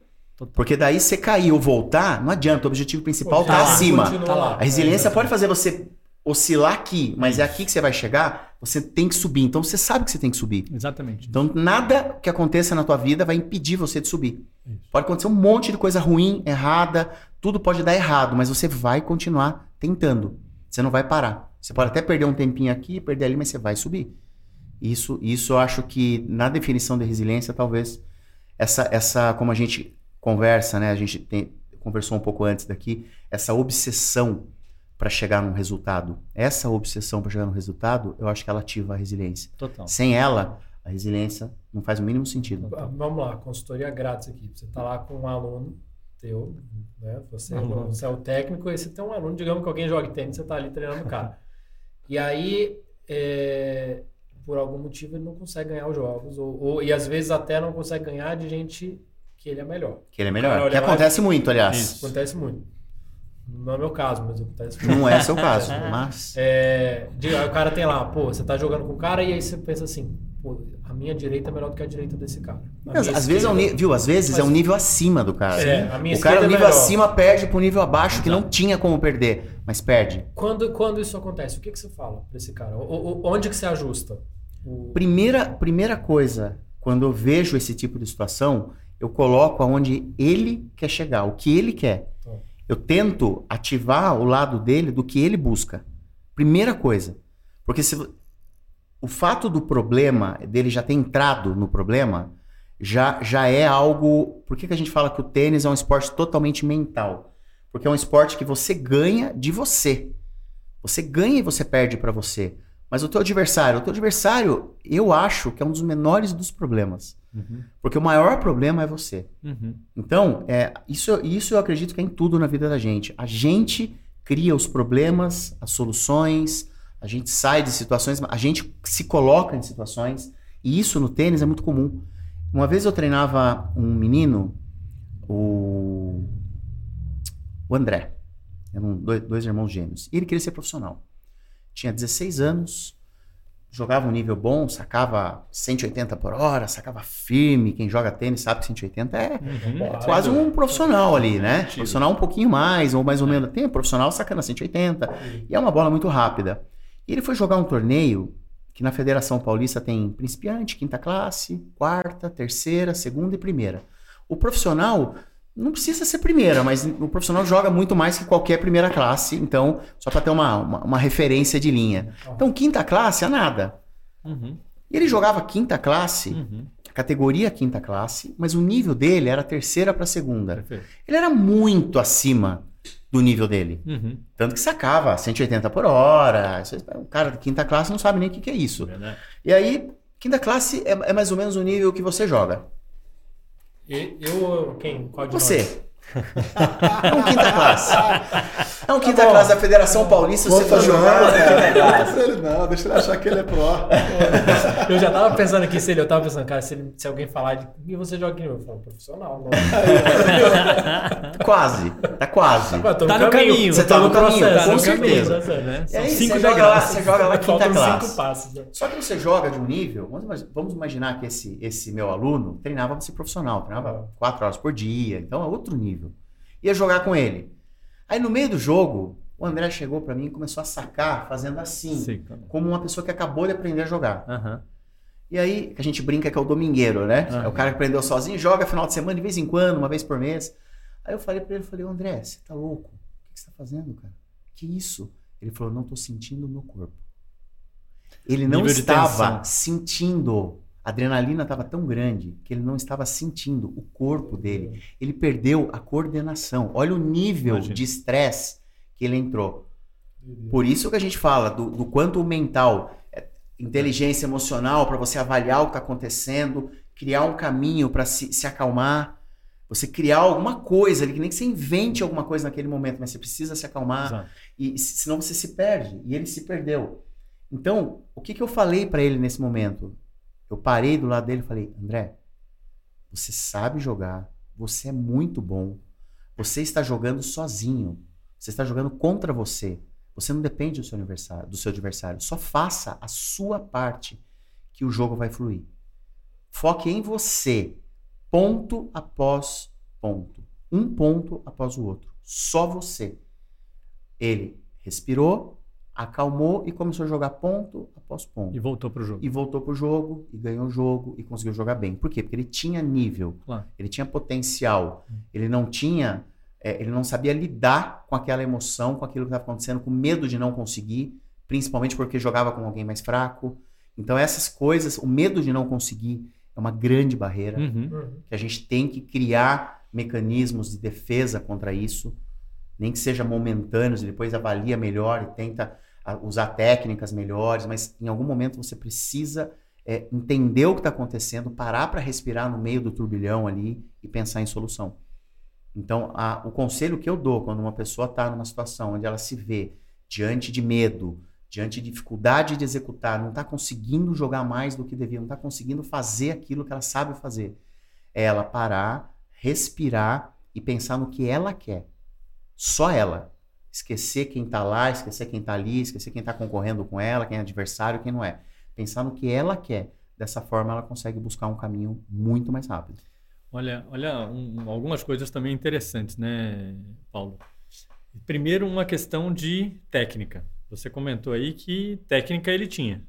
porque daí você cair ou voltar, não adianta, o objetivo principal está acima. Tá lá. A resiliência é, pode fazer você oscilar aqui, mas é aqui que você vai chegar, você tem que subir. Então você sabe que você tem que subir. Exatamente. Então nada que aconteça na tua vida vai impedir você de subir. Isso. Pode acontecer um monte de coisa ruim, errada, tudo pode dar errado, mas você vai continuar tentando. Você não vai parar. Você pode até perder um tempinho aqui, perder ali, mas você vai subir. Isso, isso eu acho que na definição de resiliência, talvez essa, essa como a gente conversa, né? A gente tem, conversou um pouco antes daqui, essa obsessão para chegar num resultado. Essa obsessão para chegar num resultado, eu acho que ela ativa a resiliência. Total. Sem ela, a resiliência não faz o mínimo sentido. Vamos lá, consultoria grátis aqui. Você está lá com um aluno teu, né? Você, uhum. você é o técnico e você tem um aluno, digamos que alguém joga tênis, você está ali treinando o cara. e aí, é, por algum motivo, ele não consegue ganhar os jogos. Ou, ou, e às vezes até não consegue ganhar de gente que ele é melhor. Que ele é melhor. Que acontece muito, aliás. Isso. Acontece muito. Não é meu caso, mas acontece. Não é seu caso, mas. É, o cara tem lá, pô, você tá jogando com o cara e aí você pensa assim, pô, a minha direita é melhor do que a direita desse cara. Às, vezes é um nível, viu? Às vezes mas, é um nível acima do cara. É, a minha o cara, é nível acima, perde pro nível abaixo, Exato. que não tinha como perder, mas perde. Quando, quando isso acontece, o que, que você fala pra esse cara? O, o, onde que você ajusta? O... Primeira, primeira coisa, quando eu vejo esse tipo de situação, eu coloco aonde ele quer chegar, o que ele quer. Eu tento ativar o lado dele do que ele busca. Primeira coisa. Porque se o fato do problema, dele já ter entrado no problema, já, já é algo. Por que, que a gente fala que o tênis é um esporte totalmente mental? Porque é um esporte que você ganha de você. Você ganha e você perde para você. Mas o teu adversário, o teu adversário, eu acho que é um dos menores dos problemas. Uhum. Porque o maior problema é você. Uhum. Então, é, isso, isso eu acredito que é em tudo na vida da gente. A gente cria os problemas, as soluções, a gente sai de situações, a gente se coloca em situações. E isso no tênis é muito comum. Uma vez eu treinava um menino, o, o André. Eram dois, dois irmãos gêmeos. E ele queria ser profissional tinha 16 anos, jogava um nível bom, sacava 180 por hora, sacava firme. Quem joga tênis sabe que 180 é, uhum, é quase um profissional ali, né? Profissional um pouquinho mais, ou mais ou menos. Tem profissional sacando 180. E é uma bola muito rápida. E ele foi jogar um torneio que na Federação Paulista tem principiante, quinta classe, quarta, terceira, segunda e primeira. O profissional não precisa ser primeira, mas o profissional joga muito mais que qualquer primeira classe, então, só para ter uma, uma, uma, referência de linha. Então, quinta classe é nada. Uhum. E ele jogava quinta classe, uhum. categoria quinta classe, mas o nível dele era terceira para segunda. Perfeito. Ele era muito acima do nível dele. Uhum. Tanto que sacava 180 por hora. O cara de quinta classe não sabe nem o que, que é isso. Verdade. E aí, quinta classe é, é mais ou menos o nível que você joga. Eu, quem? Qual de nós? É um quinta classe. É um quinta bom. classe da Federação Paulista, você for jogar. não, é classe. deixa ele não, deixa ele achar que ele é pró. Eu já tava pensando aqui, se ele, eu tava pensando, cara, se, ele- se alguém falar de. E você joga aqui? Eu falo, profissional, não. Quase. Tá quase. Tô Tá no caminho. Você tá no caminho, processo, com no caminho, certeza. processo, né? E aí, cinco você joga, lá, você joga lá quinta classe. cinco passos. né? Só que você joga de um nível. Vamos, imagi- vamos imaginar que esse, esse meu aluno treinava para ser profissional, treinava quatro horas por dia, então é outro nível. Ia jogar com ele. Aí no meio do jogo, o André chegou para mim e começou a sacar fazendo assim, Sim, como uma pessoa que acabou de aprender a jogar. Aham. E aí, que a gente brinca que é o domingueiro, né? Aham. É o cara que aprendeu sozinho, joga final de semana de vez em quando, uma vez por mês. Aí eu falei pra ele, falei, "Ô, André, você tá louco? O que você tá fazendo, cara? Que isso? Ele falou, não tô sentindo o meu corpo. Ele não estava sentindo. A adrenalina estava tão grande que ele não estava sentindo o corpo dele. Ele perdeu a coordenação. Olha o nível Imagina. de estresse que ele entrou. Por isso que a gente fala do, do quanto o mental, é, inteligência emocional, para você avaliar o que está acontecendo, criar um caminho para se, se acalmar, você criar alguma coisa ali, que nem que você invente alguma coisa naquele momento, mas você precisa se acalmar, Exato. e se- senão você se perde. E ele se perdeu. Então, o que, que eu falei para ele nesse momento? Eu parei do lado dele e falei: André, você sabe jogar, você é muito bom, você está jogando sozinho, você está jogando contra você. Você não depende do seu adversário, do seu adversário. Só faça a sua parte que o jogo vai fluir. Foque em você, ponto após ponto, um ponto após o outro. Só você. Ele respirou, acalmou e começou a jogar ponto após ponto. E voltou pro jogo. E voltou pro jogo, e ganhou o jogo, e conseguiu jogar bem. Por quê? Porque ele tinha nível, Claro. ele tinha potencial, ele não tinha, é, ele não sabia lidar com aquela emoção, com aquilo que estava acontecendo, com medo de não conseguir, principalmente porque jogava com alguém mais fraco. Então essas coisas, o medo de não conseguir é uma grande barreira Uhum. Uhum. que a gente tem que criar mecanismos de defesa contra isso, nem que seja momentâneos, e depois avalia melhor e tenta ah, usar técnicas melhores, mas em algum momento você precisa é, entender o que está acontecendo, parar para respirar no meio do turbilhão ali e pensar em solução. Então, a- o conselho que eu dou quando uma pessoa está numa situação onde ela se vê diante de medo, diante de dificuldade de executar, não está conseguindo jogar mais do que devia, não está conseguindo fazer aquilo que ela sabe fazer, é ela parar, respirar e pensar no que ela quer. Só ela. Esquecer quem está lá, esquecer quem está ali, esquecer quem está concorrendo com ela, quem é adversário, quem não é. Pensar no que ela quer. Dessa forma, ela consegue buscar um caminho muito mais rápido. Olha, olha um- algumas coisas também interessantes, né, Paulo? Primeiro, uma questão de técnica. Você comentou aí que técnica ele tinha,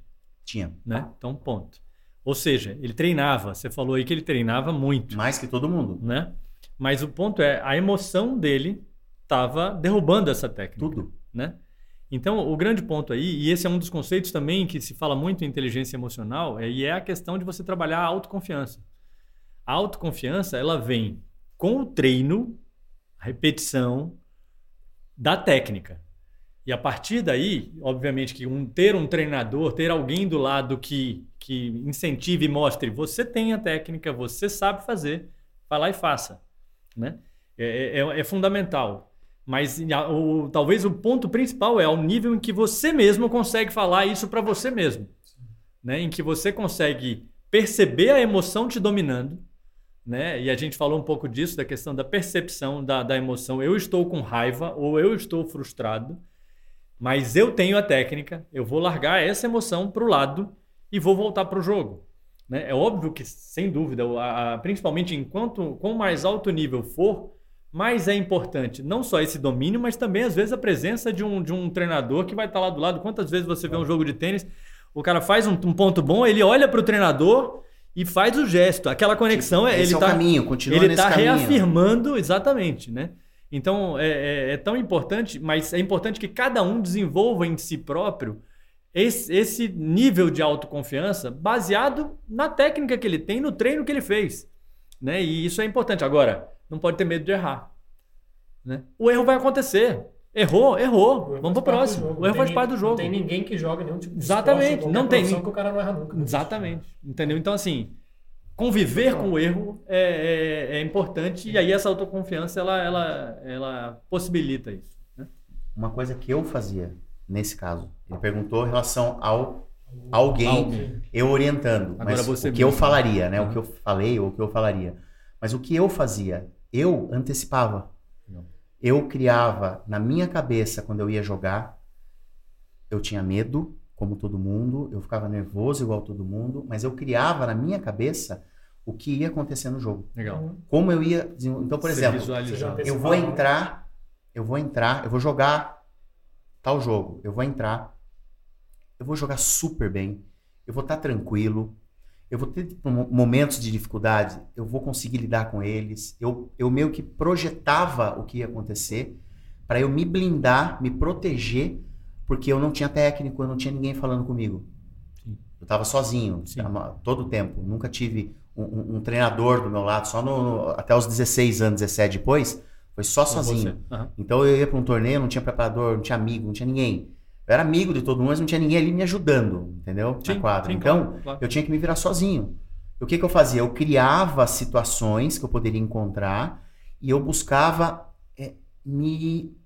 Tinha. né? Então, ponto. Ou seja, ele treinava. Você falou aí que ele treinava muito, Mais que todo mundo. né? Mas o ponto é, a emoção dele estava derrubando essa técnica, Tudo. né? Então, o grande ponto aí, e esse é um dos conceitos também que se fala muito em inteligência emocional, é, e é a questão de você trabalhar a autoconfiança. A autoconfiança, ela vem com o treino, a repetição da técnica. E a partir daí, obviamente que um, ter um treinador, ter alguém do lado que, que incentive e mostre, você tem a técnica, você sabe fazer, vai lá e faça. Né? É, é- é fundamental. Mas o- talvez o ponto principal é ao nível em que você mesmo consegue falar isso para você mesmo. Né? Em que você consegue perceber a emoção te dominando. Né? E a gente falou um pouco disso, da questão da percepção da, da emoção. Eu estou com raiva ou eu estou frustrado, mas eu tenho a técnica, eu vou largar essa emoção para o lado e vou voltar para o jogo. Né? É óbvio que, sem dúvida, o- a- a- principalmente enquanto quanto mais alto nível for, mais é importante não só esse domínio, mas também às vezes a presença de um, de um treinador que vai estar lá do lado. Quantas vezes você vê um jogo de tênis, o cara faz um, um ponto bom, ele olha para o treinador e faz o gesto. Aquela conexão é Esse ele é o tá, caminho, continua ele está reafirmando exatamente, né? Então é, é- é tão importante, mas é importante que cada um desenvolva em si próprio esse, esse nível de autoconfiança baseado na técnica que ele tem, no treino que ele fez, né? E isso é importante. Agora, não pode ter medo de errar. Né? O erro vai acontecer. Errou, errou. Vamos pro próximo. O erro faz parte do jogo. Não tem ninguém que joga nenhum tipo de Exatamente, esporte, não tem que o cara não erra nunca. Exatamente. Entendeu? Então, assim, conviver com o erro é, é- é importante e aí essa autoconfiança ela, ela, ela possibilita isso. né? Uma coisa que eu fazia nesse caso, ele perguntou em relação ao alguém, Alguém. eu orientando, Agora mas você o que eu mesmo. falaria, né? O Aham. que eu falei ou o que eu falaria. Mas o que eu fazia, eu antecipava. Não. Eu criava na minha cabeça quando eu ia jogar, eu tinha medo, como todo mundo, eu ficava nervoso igual todo mundo, mas eu criava na minha cabeça o que ia acontecer no jogo. Legal. Como eu ia, então por Você exemplo, eu vou entrar, eu vou entrar, eu vou jogar tal jogo, eu vou entrar, eu vou jogar super bem, eu vou estar tranquilo, eu vou ter tipo, mo- momentos de dificuldade, eu vou conseguir lidar com eles, eu, eu meio que projetava o que ia acontecer para eu me blindar, me proteger, porque eu não tinha técnico, eu não tinha ninguém falando comigo. Sim. Eu estava sozinho, tava- todo o tempo, nunca tive um, um- um treinador do meu lado, só no, no- até os 16 anos, 17 depois, foi só Com sozinho. Aham. Então eu ia para um torneio, não tinha preparador, não tinha amigo, não tinha ninguém. Eu era amigo de todo mundo, mas não tinha ninguém ali me ajudando, entendeu? Sim, Na quadra. sim, então, claro, eu tinha que me virar sozinho. O que, que eu fazia? Eu criava situações que eu poderia encontrar e eu buscava é, me.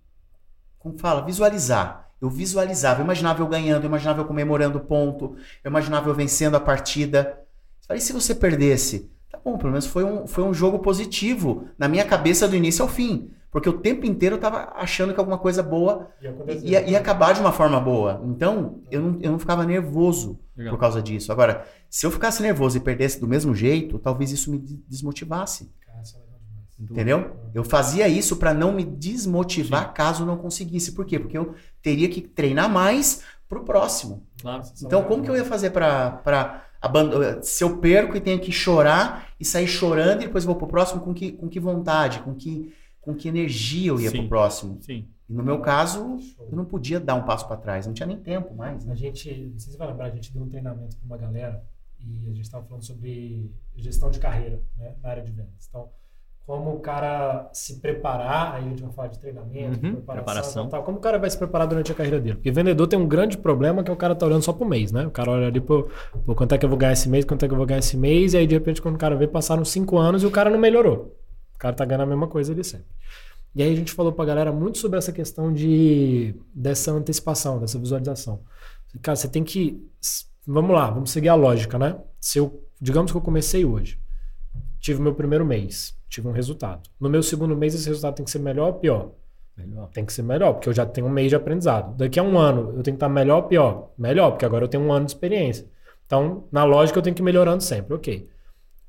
Como fala? Visualizar. Eu visualizava, eu imaginava eu ganhando, eu imaginava eu comemorando o ponto, eu imaginava eu vencendo a partida. Falei, e se você perdesse? Tá bom, pelo menos foi um, foi um jogo positivo na minha cabeça do início ao fim. Porque o tempo inteiro eu tava achando que alguma coisa boa E aconteceu. ia, ia acabar de uma forma boa. Então, eu não, eu não ficava nervoso Legal. por causa disso. Agora, se eu ficasse nervoso e perdesse do mesmo jeito, talvez isso me de- desmotivasse. Cara, isso é. Entendeu? Eu fazia isso para não me desmotivar caso não conseguisse. Por quê? Porque eu teria que treinar mais pro próximo. Claro. Então, como que eu ia fazer para abandonar? Se eu perco e tenho que chorar e sair chorando e depois vou pro próximo, com que, com que vontade, com que, com que energia eu ia Sim. pro próximo? Sim. E no meu caso, Show. eu não podia dar um passo para trás, não tinha nem tempo mais. Né? A gente, não sei se você vai lembrar, a gente deu um treinamento para uma galera e a gente estava falando sobre gestão de carreira, né, na área de vendas. Então, como o cara se preparar, aí a gente vai falar de treinamento, Uhum, preparação, preparação. Tal, como o cara vai se preparar durante a carreira dele. Porque vendedor tem um grande problema que é o cara tá olhando só pro mês, né? O cara olha ali, pô, pô, quanto é que eu vou ganhar esse mês, quanto é que eu vou ganhar esse mês, e aí de repente quando o cara vê, passaram cinco anos e o cara não melhorou. O cara tá ganhando a mesma coisa ali sempre. E aí a gente falou pra galera muito sobre essa questão de dessa antecipação, dessa visualização. Cara, você tem que. Vamos lá, vamos seguir a lógica, né? Se eu, digamos que eu comecei hoje, tive meu primeiro mês, tive um resultado. No meu segundo mês, esse resultado tem que ser melhor ou pior? Melhor. Tem que ser melhor, porque eu já tenho um mês de aprendizado. Daqui a um ano, eu tenho que estar melhor ou pior? Melhor, porque agora eu tenho um ano de experiência. Então, na lógica, eu tenho que ir melhorando sempre. Ok.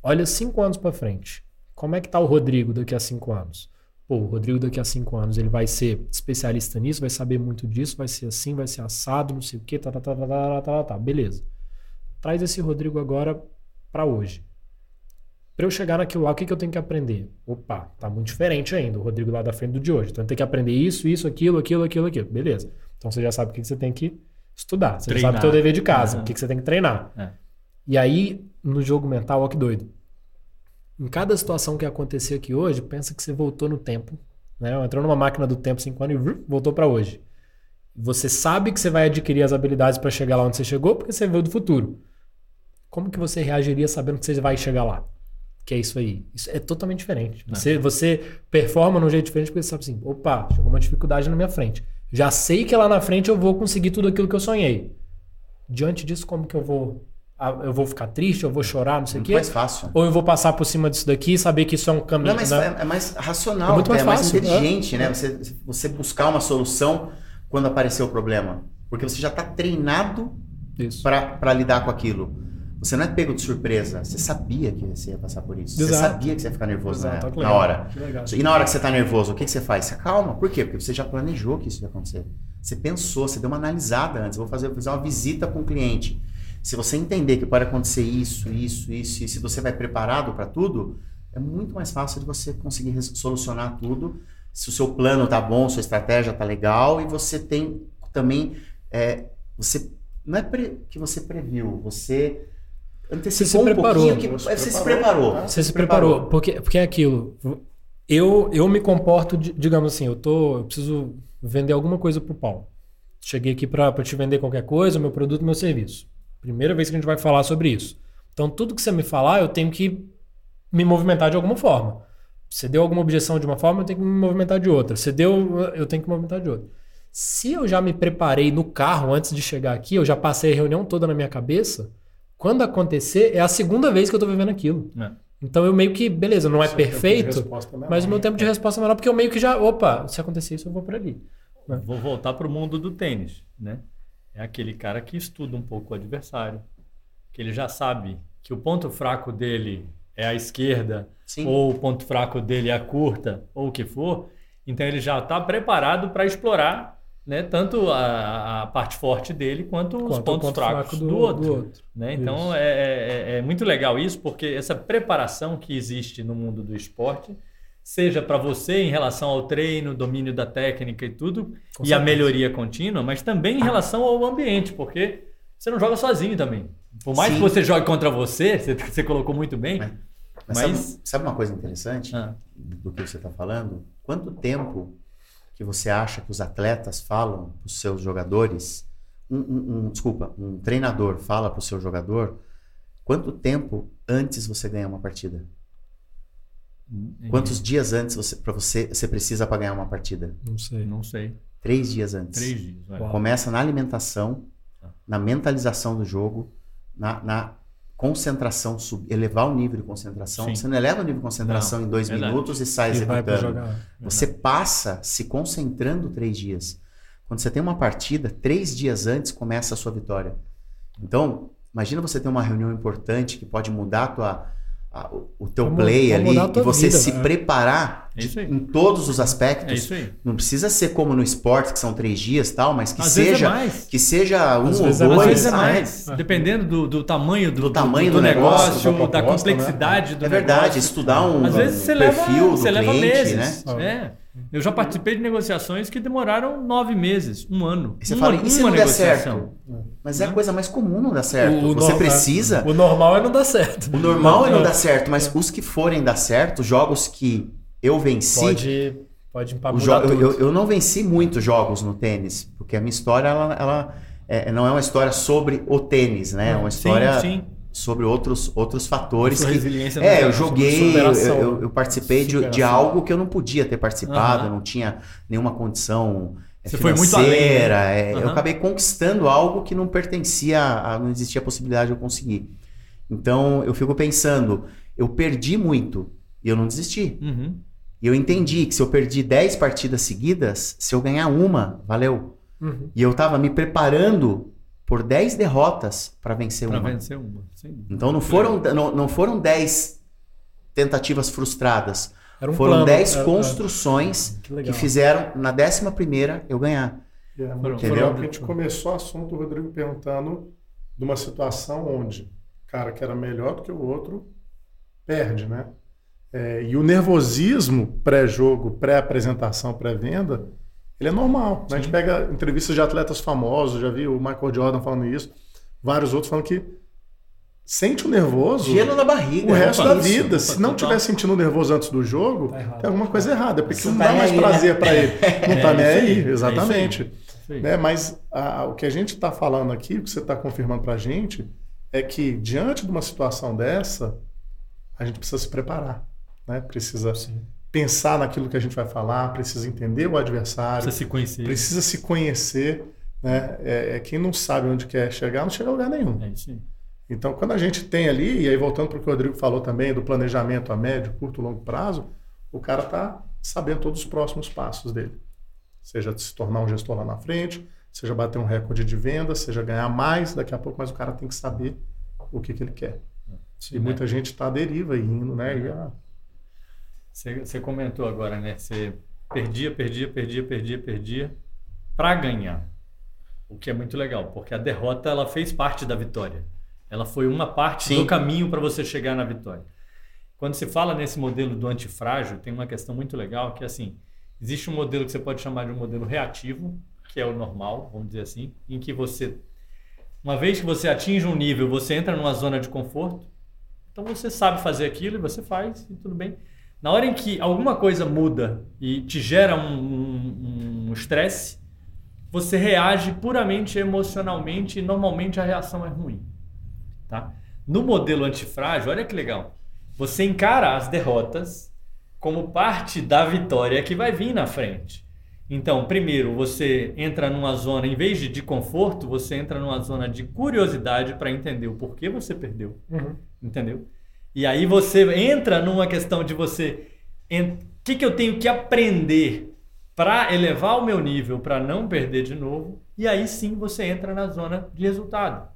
Olha cinco anos para frente. Como é que está o Rodrigo daqui a cinco anos? Pô, o Rodrigo daqui a cinco anos ele vai ser especialista nisso, vai saber muito disso, vai ser assim, vai ser assado, não sei o quê, tá, tá, tá, tá, tá, tá, tá. tá, tá beleza. Traz esse Rodrigo agora para hoje. Para eu chegar naquilo lá, o que, que eu tenho que aprender? Opa, tá muito diferente ainda o Rodrigo lá da frente do de hoje. Então tem que aprender isso, isso, aquilo, aquilo, aquilo, aquilo. Beleza. Então você já sabe o que, que você tem que estudar. Você treinar. já sabe o seu dever de casa, uhum. o que, que você tem que treinar. É. E aí, no jogo mental, ó que doido. Em cada situação que aconteceu aqui hoje, pensa que você voltou no tempo. Né? Entrou numa máquina do tempo cinco anos e voltou para hoje. Você sabe que você vai adquirir as habilidades para chegar lá onde você chegou, porque você veio do futuro. Como que você reagiria sabendo que você vai chegar lá? Que é isso aí. Isso é totalmente diferente. Você, você performa de um jeito diferente porque você sabe assim, opa, chegou uma dificuldade na minha frente. Já sei que lá na frente eu vou conseguir tudo aquilo que eu sonhei. Diante disso, como que eu vou... ah, Eu vou ficar triste, eu vou chorar, não sei o quê? mais fácil. Ou eu vou passar por cima disso daqui e saber que isso é um caminho. Não, mas né? é, é mais racional, É muito mais é mais fácil, inteligente, né? Você, você buscar uma solução quando aparecer o problema. Porque você já está treinado para lidar com aquilo. Você não é pego de surpresa. Você sabia que você ia passar por isso. Você Exato. sabia que você ia ficar nervoso Exato, na, que na hora. Legal. E na hora que você está nervoso, o que, que você faz? Você acalma. Por quê? Porque você já planejou que isso ia acontecer. Você pensou, você deu uma analisada antes. Vou fazer, fazer uma visita com o cliente. Se você entender que pode acontecer isso, isso, isso, e se você vai preparado para tudo, é muito mais fácil de você conseguir solucionar tudo. Se o seu plano tá bom, sua estratégia tá legal e você tem também é, você não é pre- que você previu, você antecipou se um preparou. pouquinho que Você você se preparou, né? Você se preparou. Porque, porque é aquilo. Eu, eu me comporto, digamos assim, eu tô, eu preciso vender alguma coisa pro Paulo. Cheguei aqui para te vender qualquer coisa, meu produto, meu serviço. Primeira vez que a gente vai falar sobre isso. Então, tudo que você me falar, eu tenho que me movimentar de alguma forma. Você deu alguma objeção de uma forma, eu tenho que me movimentar de outra. Você deu, eu tenho que me movimentar de outra. Se eu já me preparei no carro antes de chegar aqui, eu já passei a reunião toda na minha cabeça, quando acontecer, é a segunda vez que eu tô vivendo aquilo. É. Então eu meio que, beleza, não é perfeito, é mas o meu tempo de resposta é menor porque eu meio que já, opa, se acontecer isso eu vou por ali. Vou voltar para o mundo do tênis, né? É aquele cara que estuda um pouco o adversário, que ele já sabe que o ponto fraco dele é a esquerda, Sim. ou o ponto fraco dele é a curta, ou o que for. Então ele já está preparado para explorar, né? Tanto a, a parte forte dele quanto os Quanto o pontos ponto fracos fraco do, do- outro. do outro. né? Então é, é- é muito legal isso, porque essa preparação que existe no mundo do esporte, seja para você em relação ao treino, domínio da técnica e tudo, Com e a certeza. melhoria contínua, mas também em relação ao ambiente, porque você não joga sozinho também. Por mais Sim. que você jogue contra você, você, você colocou muito bem. Mas, Mas- Sabe, sabe uma coisa interessante Ah. do que você está falando? Quanto tempo que você acha que os atletas falam para os seus jogadores? Um, um- um- desculpa, um treinador fala para o seu jogador quanto tempo antes você ganha uma partida? Quantos dias antes você, para você, você precisa para ganhar uma partida? Não sei. Não sei. Três dias antes. Três dias. vai. Uau. Começa na alimentação, Tá. na mentalização do jogo, na, na concentração, sub- elevar o nível de concentração. Sim. Você não eleva o nível de concentração em dois verdade. minutos e sai E executando. jogar. Você passa se concentrando três dias. Quando você tem uma partida, três dias antes começa a sua vitória. Então, imagina você ter uma reunião importante que pode mudar a tua, a- o- teu play ali e você vida, se né? preparar É de- em todos os É aspectos. aí. Não precisa ser como no esporte, que são três dias tal, mas que Às é seja mais. que seja um Às ou vezes é dois. Às vezes é ah, mais, é. dependendo do, do tamanho do, Do tamanho do negócio, negócio, da da proposta, complexidade do É verdade, negócio. estudar um, Às vezes você um leva, perfil do você leva cliente, meses. né? É. Eu já participei de negociações que demoraram nove meses, um ano. E você uma, fala, e se uma não der negociação. certo? Mas é a coisa mais comum não dar certo. O- o você no- precisa. O normal é não dar certo. O normal é não dar certo, mas os que forem dar certo, jogos que eu venci. Pode, pode o mudar jo- eu, tudo. eu, eu não venci muitos jogos no tênis, porque a minha história ela, ela, é, não é uma história sobre o tênis, né? É uma Sim, história sim. Sobre outros, outros fatores. Sua Que, resiliência no é, eu joguei, eu, eu, eu participei de, de algo que eu não podia ter participado, Aham. não tinha nenhuma condição é, Você foi muito além, financeira. né? é, Eu Aham. acabei conquistando algo que não pertencia, a, não existia a possibilidade de eu conseguir. Então eu fico pensando, eu perdi muito e eu não desisti. Uhum. E eu entendi que se eu perdi 10 partidas seguidas, se eu ganhar uma, valeu. Uhum. E eu tava me preparando por 10 derrotas para vencer Pra uma. vencer uma. dúvida. Então não foram, não, não foram 10 tentativas frustradas. Era um foram plano, 10 era- construções Que que, fizeram na 11 primeira eu ganhar. É Foram- legal foram- que a gente começou o assunto, o Rodrigo perguntando de uma situação onde o cara que era melhor do que o outro perde, né? É, e o nervosismo pré-jogo, pré-apresentação, pré-venda, ele é normal. né? A gente pega entrevistas de atletas famosos, já vi o Michael Jordan falando isso, vários outros falando que sente o nervoso Gelo na barriga. o resto é da isso. vida. Se não total. tiver sentindo nervoso antes do jogo, Tá tem alguma coisa errada, porque Você não tá dá mais aí, né? prazer pra ele. Não tá É nem isso aí, aí, é exatamente. Isso aí. Né? Mas a- o que a gente está falando aqui, o que você está confirmando para a gente, é que diante de uma situação dessa, a gente precisa se preparar. Né? Precisa Sim. Pensar naquilo que a gente vai falar, precisa entender o adversário, Precisa se conhecer. precisa se conhecer. Né? É, é quem não sabe onde quer chegar, não chega a lugar nenhum. É isso aí. Então, quando a gente tem ali, e aí voltando para o que o Rodrigo falou também, do planejamento a médio, curto, longo prazo, o cara está sabendo todos os próximos passos dele. Seja se tornar um gestor lá na frente, seja bater um recorde de venda, seja ganhar mais daqui a pouco, mas o cara tem que saber o que, que ele quer. e muita gente está à deriva e indo, né? E, ah, Você, você comentou agora, né? Você perdia, perdia, perdia, perdia, perdia para ganhar. O que é muito legal, porque a derrota ela fez parte da vitória. Ela foi uma parte Sim. do caminho para você chegar na vitória. Quando se fala nesse modelo do antifrágil, tem uma questão muito legal que é assim, existe um modelo que você pode chamar de um modelo reativo, que é o normal, vamos dizer assim, em que você uma vez que você atinge um nível, você entra numa zona de conforto, então você sabe fazer aquilo e você faz e tudo bem. Na hora em que alguma coisa muda e te gera um estresse, um, um você reage puramente emocionalmente e normalmente a reação é ruim. Tá? No modelo antifrágil, olha que legal. Você encara as derrotas como parte da vitória que vai vir na frente. Então, primeiro, você entra numa zona, em vez de, de conforto, você entra numa zona de curiosidade para entender o porquê você perdeu. Uhum. Entendeu? E aí você entra numa questão de você. O que, que eu tenho que aprender para elevar o meu nível, para não perder de novo? E aí sim você entra na zona de resultado.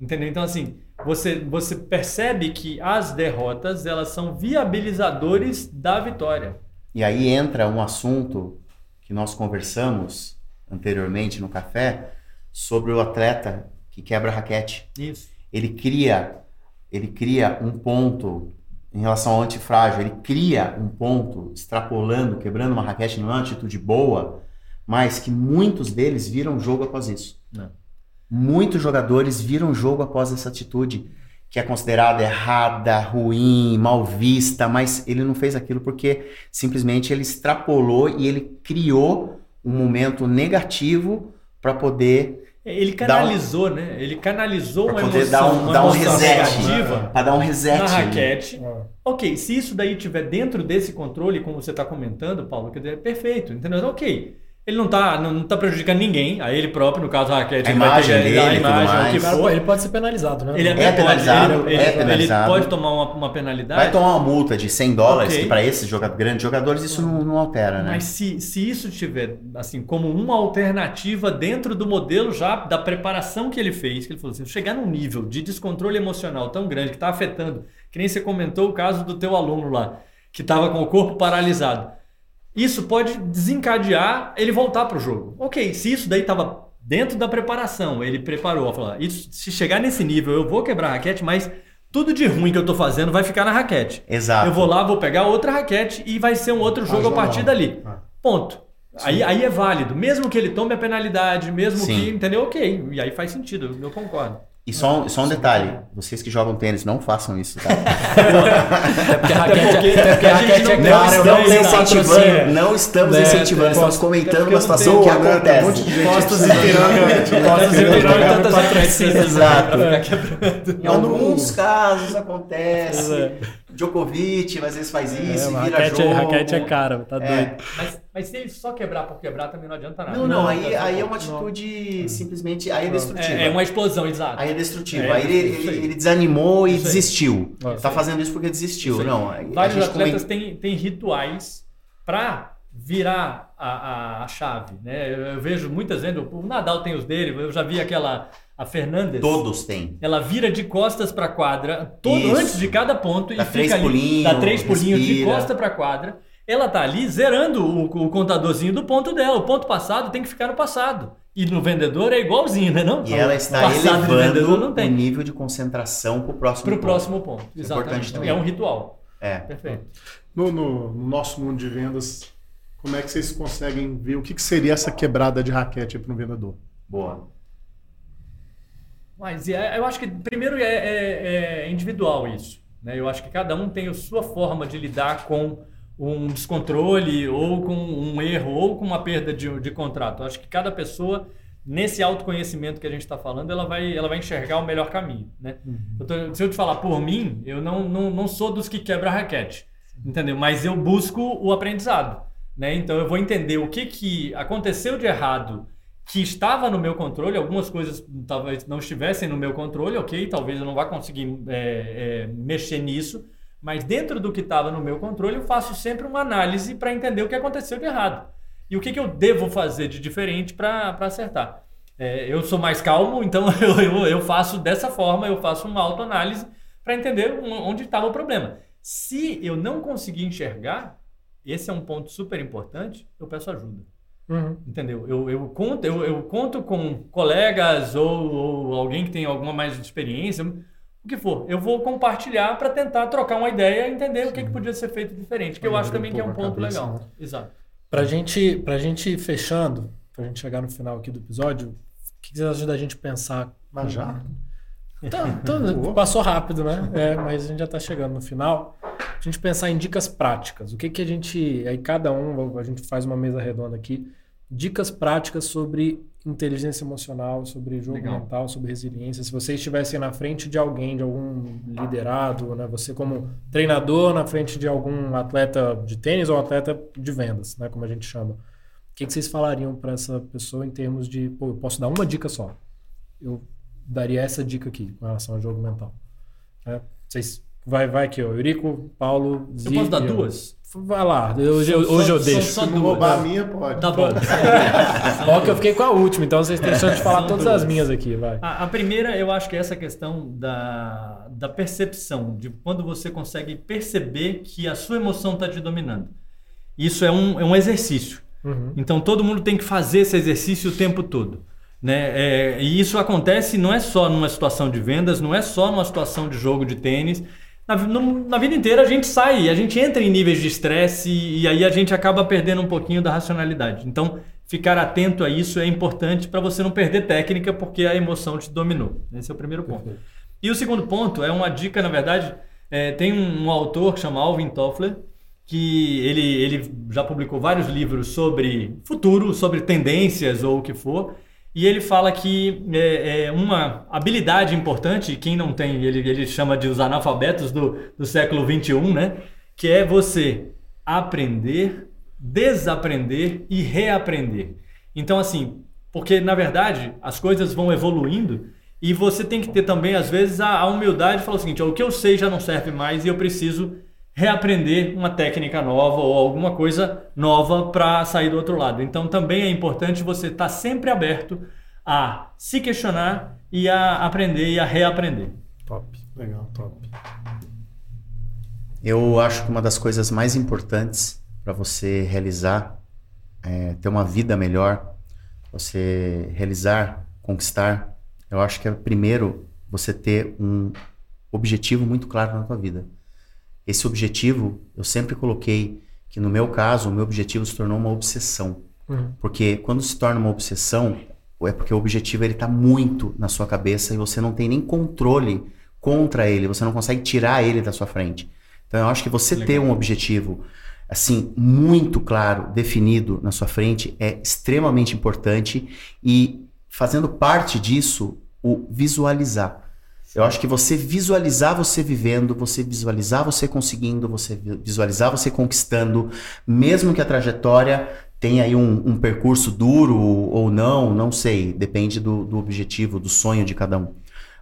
Entendeu? Então, assim, você, você percebe que as derrotas elas são viabilizadores da vitória. E aí entra um assunto que nós conversamos anteriormente no café sobre o atleta que quebra raquete. Isso. Ele cria, ele cria um ponto em relação ao antifrágil, ele cria um ponto extrapolando, quebrando uma raquete numa atitude boa, mas que muitos deles viram jogo após isso. Não. Muitos jogadores viram jogo após essa atitude que é considerada errada, ruim, mal vista, mas ele não fez aquilo porque simplesmente ele extrapolou e ele criou um momento negativo para poder ele canalizou, um, né? Ele canalizou uma emoção, dar um, uma dar um reset, negativa para dar um reset na raquete. Ok, se isso daí tiver dentro desse controle, como você está comentando, Paulo, quer dizer, é perfeito, entendeu? Ok. Ele não está não, não tá prejudicando ninguém, a ele próprio, no caso a raquete. A imagem dele, a imagem, o que for. Ele pode ser penalizado, né? Ele é penalizado, pode, ele, é penalizado. ele pode tomar uma, uma, penalidade. Vai tomar uma multa de 100 dólares, Ok. que para esses joga grandes jogadores isso não, não altera, né? Mas se, se isso tiver assim como uma alternativa dentro do modelo já da preparação que ele fez, que ele falou assim, chegar num nível de descontrole emocional tão grande que está afetando, que nem você comentou o caso do teu aluno lá, que estava com o corpo paralisado. Isso pode desencadear ele voltar para o jogo. Ok, se isso daí estava dentro da preparação, ele preparou, falou, "Ah, isso, se chegar nesse nível eu vou quebrar a raquete, mas tudo de ruim que eu estou fazendo vai ficar na raquete. Exato. Eu vou lá, vou pegar outra raquete e vai ser um outro jogo a partir dali. Ah. Ponto. Aí, aí é válido. Mesmo que ele tome a penalidade, mesmo Sim. que. Entendeu? Ok. E aí faz sentido, eu concordo. E só, um- só um detalhe, vocês que jogam tênis, não façam isso, tá? Até porque a raquete, porque até porque a a gente raquete é não- estamos incentivando, não estamos É, incentivando, estamos comentando uma situação que né? Tem um monte de acontece. que e piranga. Costas e piranga, tantas patrocínios. Exato. Em alguns casos acontece. É. Djokovic às vezes faz isso, É, e a vira raquete, jogo. é, raquete é cara, tá É. doido. Mas, mas se ele só quebrar por quebrar, também não adianta nada. Não, não, aí, tá aí é uma atitude simplesmente. Aí é destrutiva. É, é uma explosão, exato. Aí é destrutiva. É, aí ele, isso aí. ele, ele desanimou e Isso aí. desistiu. Isso tá aí. fazendo isso porque desistiu. Isso aí. Não, aí a Vários gente atletas têm, têm rituais para virar a, a, a chave. Né? Eu, eu vejo muitas vezes, o Nadal tem os dele, eu já vi aquela, a Fernandes. Todos têm. Ela vira de costas para quadra, todo Isso. antes de cada ponto Dá e três fica ali, pulinhos, dá três pulinhos de costa para quadra. Ela tá ali zerando o, o contadorzinho do ponto dela. O ponto passado tem que ficar no passado. E no vendedor é igualzinho, né? Não? E ela está Passado de vendedor elevando não o tem. nível de concentração pro próximo Para o ponto. próximo ponto. Isso é importante Exatamente. também. É um ritual. É. Perfeito. No, no- no nosso mundo de vendas, como é que vocês conseguem ver o que, que seria essa quebrada de raquete para um vendedor? Boa. Mas é- eu acho que primeiro é, é- é individual isso. Né? Eu acho que cada um tem a sua forma de lidar com um descontrole ou com um erro ou com uma perda de, de contrato. Eu acho que cada pessoa nesse autoconhecimento que a gente está falando, ela vai, ela vai enxergar o melhor caminho. Né? Eu tô- se eu te falar por mim, eu não, não, não sou dos que quebra a raquete, entendeu? Mas eu busco o aprendizado. Né? Então eu vou entender o que, que aconteceu de errado que estava no meu controle, algumas coisas talvez não estivessem no meu controle, ok, talvez eu não vá conseguir é, é, mexer nisso, mas dentro do que estava no meu controle, eu faço sempre uma análise para entender o que aconteceu de errado e o que, que eu devo fazer de diferente para acertar. É, eu sou mais calmo, então eu, eu, eu faço dessa forma, eu faço uma autoanálise para entender onde estava o problema. Se eu não conseguir enxergar, esse é um ponto super importante, eu peço ajuda. Uhum. Entendeu? Eu, eu, conto, eu, eu conto com colegas ou, ou alguém que tem alguma mais experiência, o que for. Eu vou compartilhar para tentar trocar uma ideia e entender o que, que podia ser feito diferente, que eu Pra acho também que é um um ponto a cabeça, legal. né? Exato. Pra gente, pra gente ir fechando, pra gente chegar no final aqui do episódio, o que que vocês acham da gente pensar? Mas já? Tá- tá- passou rápido, né? É, mas a gente já tá chegando no final. A gente pensar em dicas práticas, o que que a gente, aí cada um, a gente faz uma mesa redonda aqui, dicas práticas sobre inteligência emocional, sobre jogo Legal. mental, sobre resiliência. Se você estivesse na frente de alguém, de algum liderado, né, você como treinador na frente de algum atleta de tênis ou atleta de vendas, né, como a gente chama, o que, que vocês falariam para essa pessoa em termos de, pô, eu posso dar uma dica só? Eu daria essa dica aqui com relação ao jogo mental. né? Vocês, vai, vai aqui, ó, Eurico, Paulo, Eu Zi posso dar eu. duas? Vai lá, hoje, eu- São hoje só- eu são deixo. só Se não duas. roubar a minha, pode. Tá bom. Ó, que eu fiquei com a última, então vocês têm chance de falar São todas duas. as minhas aqui, vai. A, a primeira, eu acho que é essa questão da, da percepção, de quando você consegue perceber que a sua emoção está te dominando. Isso é um, é um exercício. Uhum. Então todo mundo tem que fazer esse exercício o tempo todo. Né? É, e isso acontece não é só numa situação de vendas, não é só numa situação de jogo de tênis. Na, no- na vida inteira a gente sai, a gente entra em níveis de estresse e, e aí a gente acaba perdendo um pouquinho da racionalidade. Então ficar atento a isso é importante para você não perder técnica porque a emoção te dominou. Esse é o primeiro ponto. Perfeito. E o segundo ponto é uma dica, na verdade, é, tem um, um autor que chama Alvin Toffler, que ele, ele já publicou vários livros sobre futuro, sobre tendências ou o que for, e ele fala que é, é uma habilidade importante, quem não tem, ele, ele chama de os analfabetos do, do século XXI, né? Que é você aprender, desaprender e reaprender. Então, assim, porque na verdade as coisas vão evoluindo e você tem que ter também, às vezes, a, a humildade de falar o seguinte: o que eu sei já não serve mais e eu preciso reaprender uma técnica nova ou alguma coisa nova para sair do outro lado. Então, também é importante você estar sempre aberto a se questionar e a aprender e a reaprender. Top. Legal, top. Eu acho que uma das coisas mais importantes para você realizar, é, ter uma vida melhor, você realizar, conquistar, eu acho que é primeiro você ter um objetivo muito claro na tua vida. Esse objetivo, eu sempre coloquei que no meu caso, o meu objetivo se tornou uma obsessão. Uhum. Porque quando se torna uma obsessão, é porque o objetivo ele está muito na sua cabeça e você não tem nem controle contra ele, você não consegue tirar ele da sua frente. Então eu acho que você ter um objetivo assim muito claro, definido na sua frente é extremamente importante e fazendo parte disso o visualizar. Eu acho que você visualizar você vivendo, você visualizar você conseguindo, você vi- visualizar você conquistando, mesmo que a trajetória tenha aí um, um percurso duro ou não, não sei, depende do, do objetivo, do sonho de cada um.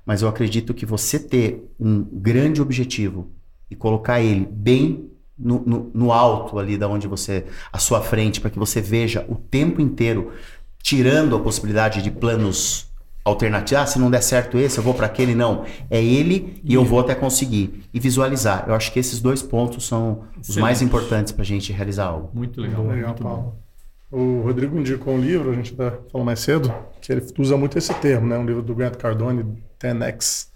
Mas eu acredito que você ter um grande objetivo e colocar ele bem no, no, no alto ali da onde você, à sua frente, para que você veja o tempo inteiro, tirando a possibilidade de planos alternativos. Ah, se não der certo esse, eu vou para aquele. Não, é ele e eu vou até conseguir. E visualizar. Eu acho que esses dois pontos são os Excelente. mais importantes para a gente realizar algo. Muito legal. Legal, muito bom. Paulo. O Rodrigo indicou um livro, a gente até falou mais cedo, que ele usa muito esse termo, né? Um livro do Grant Cardone, 10X.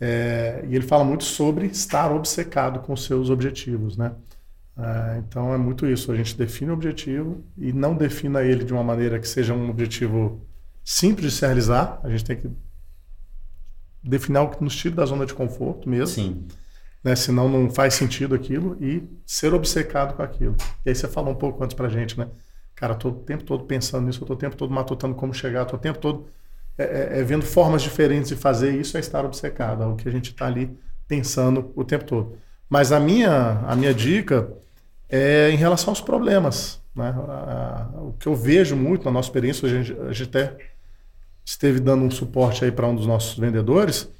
É, e ele fala muito sobre estar obcecado com seus objetivos, né? Ah, então é muito isso, a gente define o objetivo e não defina ele de uma maneira que seja um objetivo simples de se realizar, a gente tem que definir algo que nos tire da zona de conforto mesmo Sim. né? Senão não faz sentido aquilo e ser obcecado com aquilo. E aí você falou um pouco antes pra gente, né? Cara, eu tô o tempo todo pensando nisso, eu tô o tempo todo matutando como chegar, tô o tempo todo é, é, é, vendo formas diferentes de fazer isso, é estar obcecado, é o que a gente está ali pensando o tempo todo. Mas a minha, a minha dica é em relação aos problemas. Né? O que eu vejo muito na nossa experiência, a gente, a gente até esteve dando um suporte aí para um dos nossos vendedores,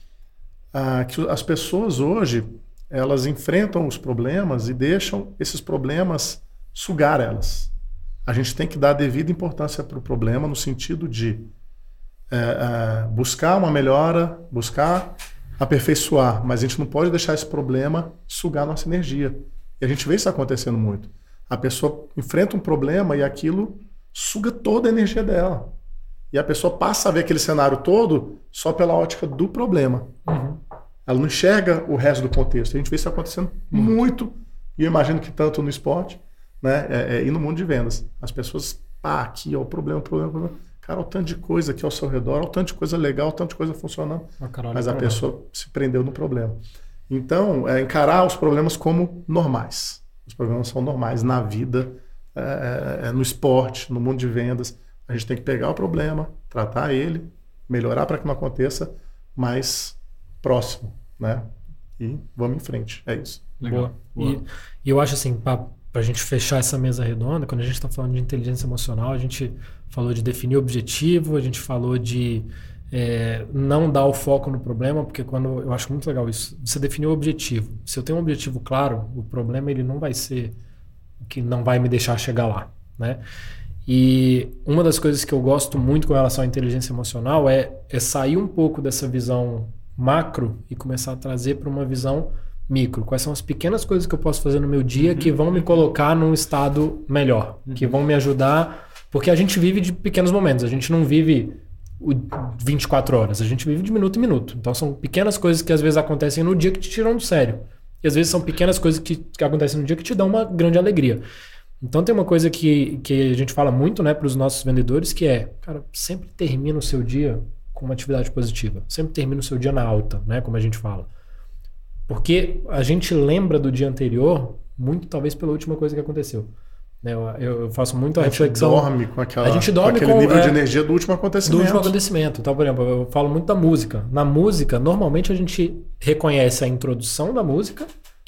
ah, que as pessoas hoje elas enfrentam os problemas e deixam esses problemas sugar elas. A gente tem que dar devida importância para o problema no sentido de é, é, buscar uma melhora, buscar aperfeiçoar, mas a gente não pode deixar esse problema sugar nossa energia. E a gente vê isso acontecendo muito. A pessoa enfrenta um problema e aquilo suga toda a energia dela. E a pessoa passa a ver aquele cenário todo só pela ótica do problema. Ela não enxerga o resto do contexto. A gente vê isso acontecendo muito, e eu imagino que tanto no esporte né, é, é, e no mundo de vendas. As pessoas, pá, aqui, ó, o problema, o problema, o problema. Cara, o tanto de coisa aqui ao seu redor, olha o tanto de coisa legal, o tanto de coisa funcionando, Ah, caralho, mas a problema. pessoa se prendeu no problema. Então, é encarar os problemas como normais. Os problemas são normais na vida, é, é, é no esporte, no mundo de vendas. A gente tem que pegar o problema, tratar ele, melhorar para que não aconteça mais próximo, né? E vamos em frente. É isso. Legal. Boa. E, e, eu acho assim, para a gente fechar essa mesa redonda, quando a gente está falando de inteligência emocional, a gente falou de definir objetivo, a gente falou de é, não dar o foco no problema, porque quando eu acho muito legal isso, você definiu o objetivo. Se eu tenho um objetivo claro, o problema ele não vai ser o que não vai me deixar chegar lá, né? E uma das coisas que eu gosto muito com relação à inteligência emocional é, é sair um pouco dessa visão macro e começar a trazer para uma visão micro. Quais são as pequenas coisas que eu posso fazer no meu dia que vão me colocar num estado melhor, que vão me ajudar, porque a gente vive de pequenos momentos, a gente não vive 24 horas. A gente vive de minuto em minuto. Então são pequenas coisas que às vezes acontecem no dia que te tiram do sério. E às vezes são pequenas coisas que, que acontecem no dia que te dão uma grande alegria. Então tem uma coisa que, que a gente fala muito né, para os nossos vendedores que é, cara, sempre termina o seu dia com uma atividade positiva. Sempre termina o seu dia na alta, né, como a gente fala. Porque a gente lembra do dia anterior muito talvez pela última coisa que aconteceu. Né, eu, eu, faço muito a, a reflexão. dorme com aquela, a gente dorme com aquele com, nível é, de energia do último acontecimento. Do último acontecimento. Então, por exemplo, eu falo muito da música. Na música, normalmente a gente reconhece a introdução da música.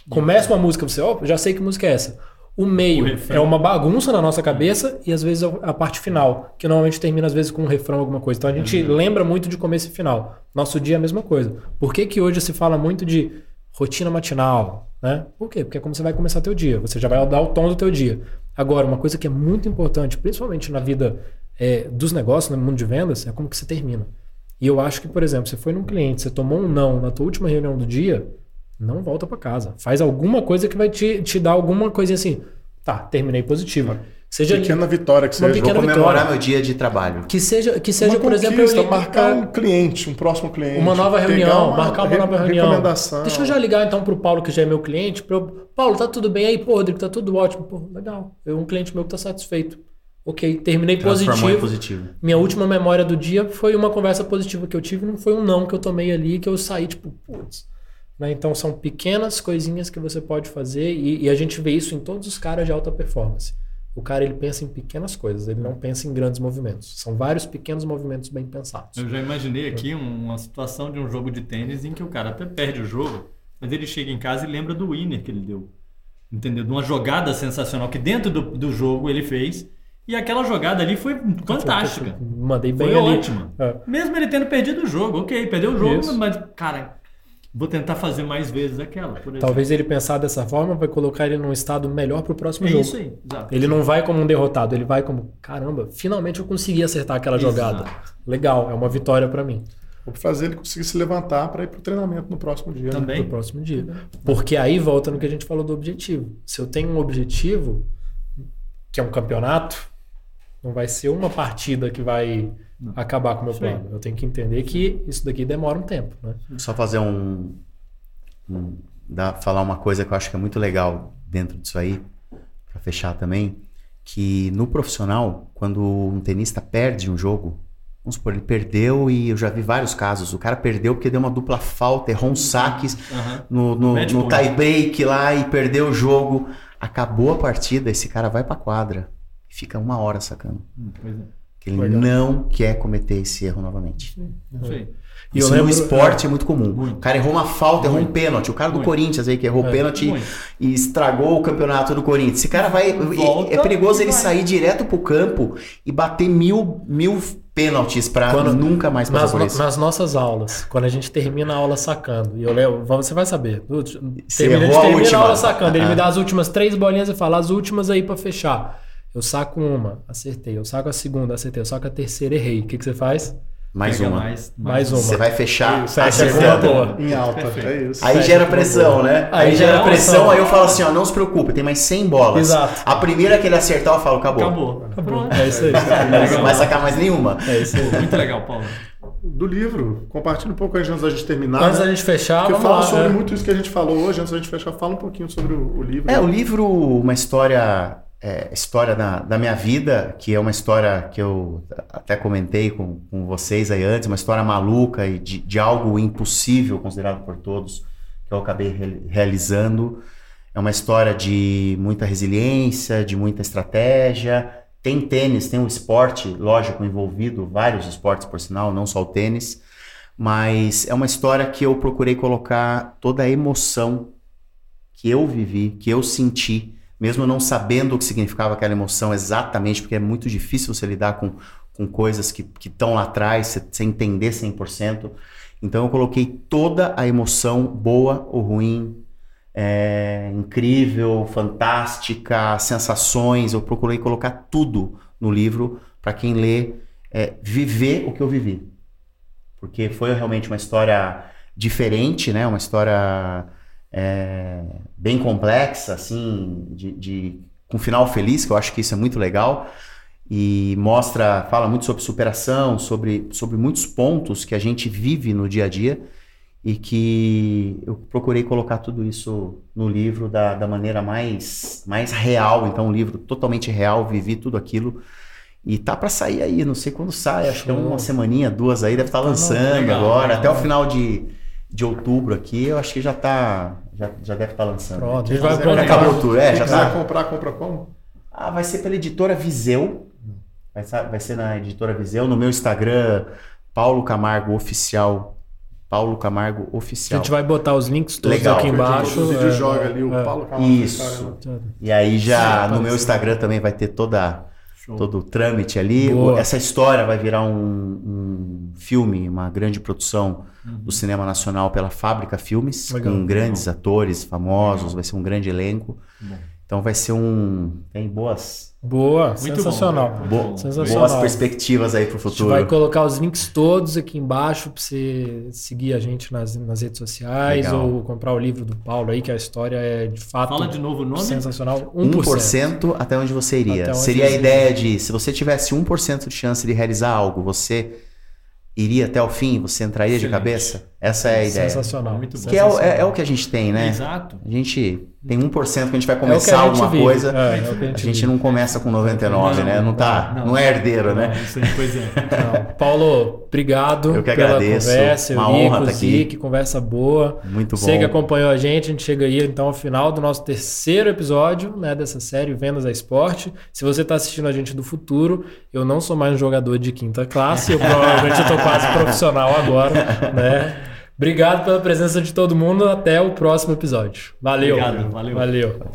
Começa uma música, você, ó, oh, já sei que música é essa. O meio o é uma bagunça na nossa cabeça e às vezes a parte final, que normalmente termina às vezes com um refrão, alguma coisa. Então a gente uhum. lembra muito de começo e final. Nosso dia é a mesma coisa. Por que, que hoje se fala muito de rotina matinal? Né? Por quê? Porque é como você vai começar teu dia. Você já vai dar o tom do teu dia. Agora, uma coisa que é muito importante, principalmente na vida é, dos negócios, no mundo de vendas, é como que você termina. E eu acho que, por exemplo, você foi num cliente, você tomou um não na tua última reunião do dia, não volta para casa. Faz alguma coisa que vai te, te dar alguma coisinha assim. Tá, terminei positivo. Seja pequena vitória que seja. Vou comemorar vitória. meu dia de trabalho. Que seja, que seja uma por exemplo, eu marcar um cliente, um próximo cliente. Uma nova reunião, uma, marcar uma nova reunião. Recomendação. Deixa eu já ligar então pro Paulo, que já é meu cliente. Pro, Paulo, tá tudo bem aí? Pô, Rodrigo, tá tudo ótimo. Pô, legal. Eu, um cliente meu que tá satisfeito. Ok, terminei positivo. positivo. Minha última memória do dia foi uma conversa positiva que eu tive, não foi um não que eu tomei ali, que eu saí, tipo, putz. Né? Então são pequenas coisinhas que você pode fazer e, e a gente vê isso em todos os caras de alta performance. O cara ele pensa em pequenas coisas, ele não pensa em grandes movimentos. São vários pequenos movimentos bem pensados. Eu já imaginei aqui uma situação de um jogo de tênis em que o cara até perde o jogo, mas ele chega em casa e lembra do winner que ele deu. Entendeu? De uma jogada sensacional que dentro do, do jogo ele fez. E aquela jogada ali foi fantástica. Mandei bem foi ali. ótima. É. Mesmo ele tendo perdido o jogo. Ok, perdeu o jogo, Isso. mas, cara, Vou tentar fazer mais vezes aquela. Talvez ele pensar dessa forma vai colocar ele num estado melhor para o próximo é jogo. Isso aí, exato. Ele não vai como um derrotado, ele vai como caramba, finalmente eu consegui acertar aquela exato. jogada. Legal, é uma vitória para mim. Vou fazer ele conseguir se levantar para ir para o treinamento no próximo dia. Né? Também. Né? No próximo dia. Porque aí volta no que a gente falou do objetivo. Se eu tenho um objetivo, que é um campeonato, não vai ser uma partida que vai não. acabar com o meu Sim. plano. Eu tenho que entender que isso daqui demora um tempo. Né? Só fazer um, um dar, falar uma coisa que eu acho que é muito legal dentro disso aí, para fechar também, que no profissional, quando um tenista perde um jogo, vamos supor, ele perdeu e eu já vi vários casos, o cara perdeu porque deu uma dupla falta, errou um saques uhum. no, no, no tie break lá e perdeu o jogo. Acabou a partida, esse cara vai pra quadra e fica uma hora sacando. Hum, pois é. Que ele Legal. não quer cometer esse erro novamente. Sim, sim. E Isso lembro, no esporte é, é muito comum. Muito. O cara errou uma falta, muito. errou um pênalti. O cara do muito. Corinthians aí que errou é, pênalti e estragou o campeonato do Corinthians. Esse cara vai. Volta é perigoso ele vai. sair direto pro campo e bater mil, mil pênaltis para nunca mais passar nas, por isso. Nas nossas aulas, quando a gente termina a aula sacando, e eu levo, você vai saber. Termina, a gente termina a, a aula sacando. Ele me dá as últimas três bolinhas e fala as últimas aí para fechar. Eu saco uma, acertei. Eu saco a segunda, acertei. Eu saco a terceira, errei. O que, que você faz? Mais Pega uma. Mais, mais, uma. Você vai fechar. Fecha com uma boa. Em alta. É isso. Aí gera pressão, né? Aí, aí gera pressão, aí eu falo assim, ó, não se preocupe, tem mais 100 bolas. Exato. A primeira que ele acertar, eu falo, acabou. Acabou. Acabou. É isso aí. Não vai sacar mais nenhuma. É isso aí. Muito legal, Paulo. Do livro, compartilha um pouco antes da gente terminar. Antes da gente fechar, Porque fala lá, sobre é. muito isso que a gente falou hoje. Antes da gente fechar, fala um pouquinho sobre o, o livro. É, o livro, uma história é, história da, da, minha vida, que é uma história que eu até comentei com, com vocês aí antes, uma história maluca e de, de algo impossível considerado por todos, que eu acabei realizando. É uma história de muita resiliência, de muita estratégia. Tem tênis, tem um esporte, lógico, envolvido, vários esportes, por sinal, não só o tênis. Mas é uma história que eu procurei colocar toda a emoção que eu vivi, que eu senti, mesmo não sabendo o que significava aquela emoção exatamente, porque é muito difícil você lidar com, com coisas que estão lá atrás, sem entender 100%. Então eu coloquei toda a emoção, boa ou ruim, é, incrível, fantástica, sensações. Eu procurei colocar tudo no livro para quem lê é, viver o que eu vivi. Porque foi realmente uma história diferente, né? Uma história é, bem complexa, assim, de, de, com final feliz, que eu acho que isso é muito legal. E mostra, fala muito sobre superação, sobre, sobre muitos pontos que a gente vive no dia a dia e que eu procurei colocar tudo isso no livro da, da maneira mais, mais real. Então, um livro totalmente real, vivi tudo aquilo. E tá para sair aí, não sei quando sai, acho que é uma semaninha, duas aí, deve estar tá lançando legal, agora. Até o final de, de outubro aqui, eu acho que já tá. Já, já deve estar tá lançando. Pronto, já vai acabou tudo. É, já tá. comprar, compra como? Ah, vai ser pela editora Viseu. Vai, vai ser na editora Viseu, no meu Instagram, Paulo Camargo Oficial Paulo Camargo Oficial. A gente vai botar os links todos Legal. aqui embaixo. O é, joga ali o é. Paulo Camargo Isso. Oficial. E aí já Sim, no meu Instagram também vai ter toda todo o trâmite ali. Boa. Essa história vai virar um, um filme, uma grande produção uhum. do cinema nacional pela Fábrica Filmes, Legal. com grandes Legal. atores famosos, vai ser um grande elenco. Bom. Então vai ser um. Tem boas. Boa, Muito sensacional. Bom, sensacional. Boas perspectivas aí para o futuro. A gente vai colocar os links todos aqui embaixo para você seguir a gente nas, nas redes sociais Legal. ou comprar o livro do Paulo aí, que a história é de fato Fala de novo o nome. sensacional. 1%. 1% até onde você iria. Onde Seria a ideia de, se você tivesse 1% de chance de realizar algo, você iria até o fim? Você entraria Excelente. de cabeça? Essa é a ideia. Sensacional. Muito bom. Que é, é, é, o que a gente tem, né? Exato. A gente tem 1% que a gente vai começar é alguma vive. coisa. É, é a, gente, a gente não começa com 99, não, né? Não, tá, não, não é herdeiro, né? pois é. Paulo, obrigado Eu que pela agradeço. conversa. Uma honra estar tá aqui. Que conversa boa. Muito bom. Você que acompanhou a gente, a gente chega aí então ao final do nosso terceiro episódio né, dessa série Vendas a Esporte. Se você está assistindo a gente do futuro, eu não sou mais um jogador de quinta classe, eu provavelmente estou quase profissional agora, né? Obrigado pela presença de todo mundo. Até o próximo episódio. Valeu. Obrigado, valeu. Valeu.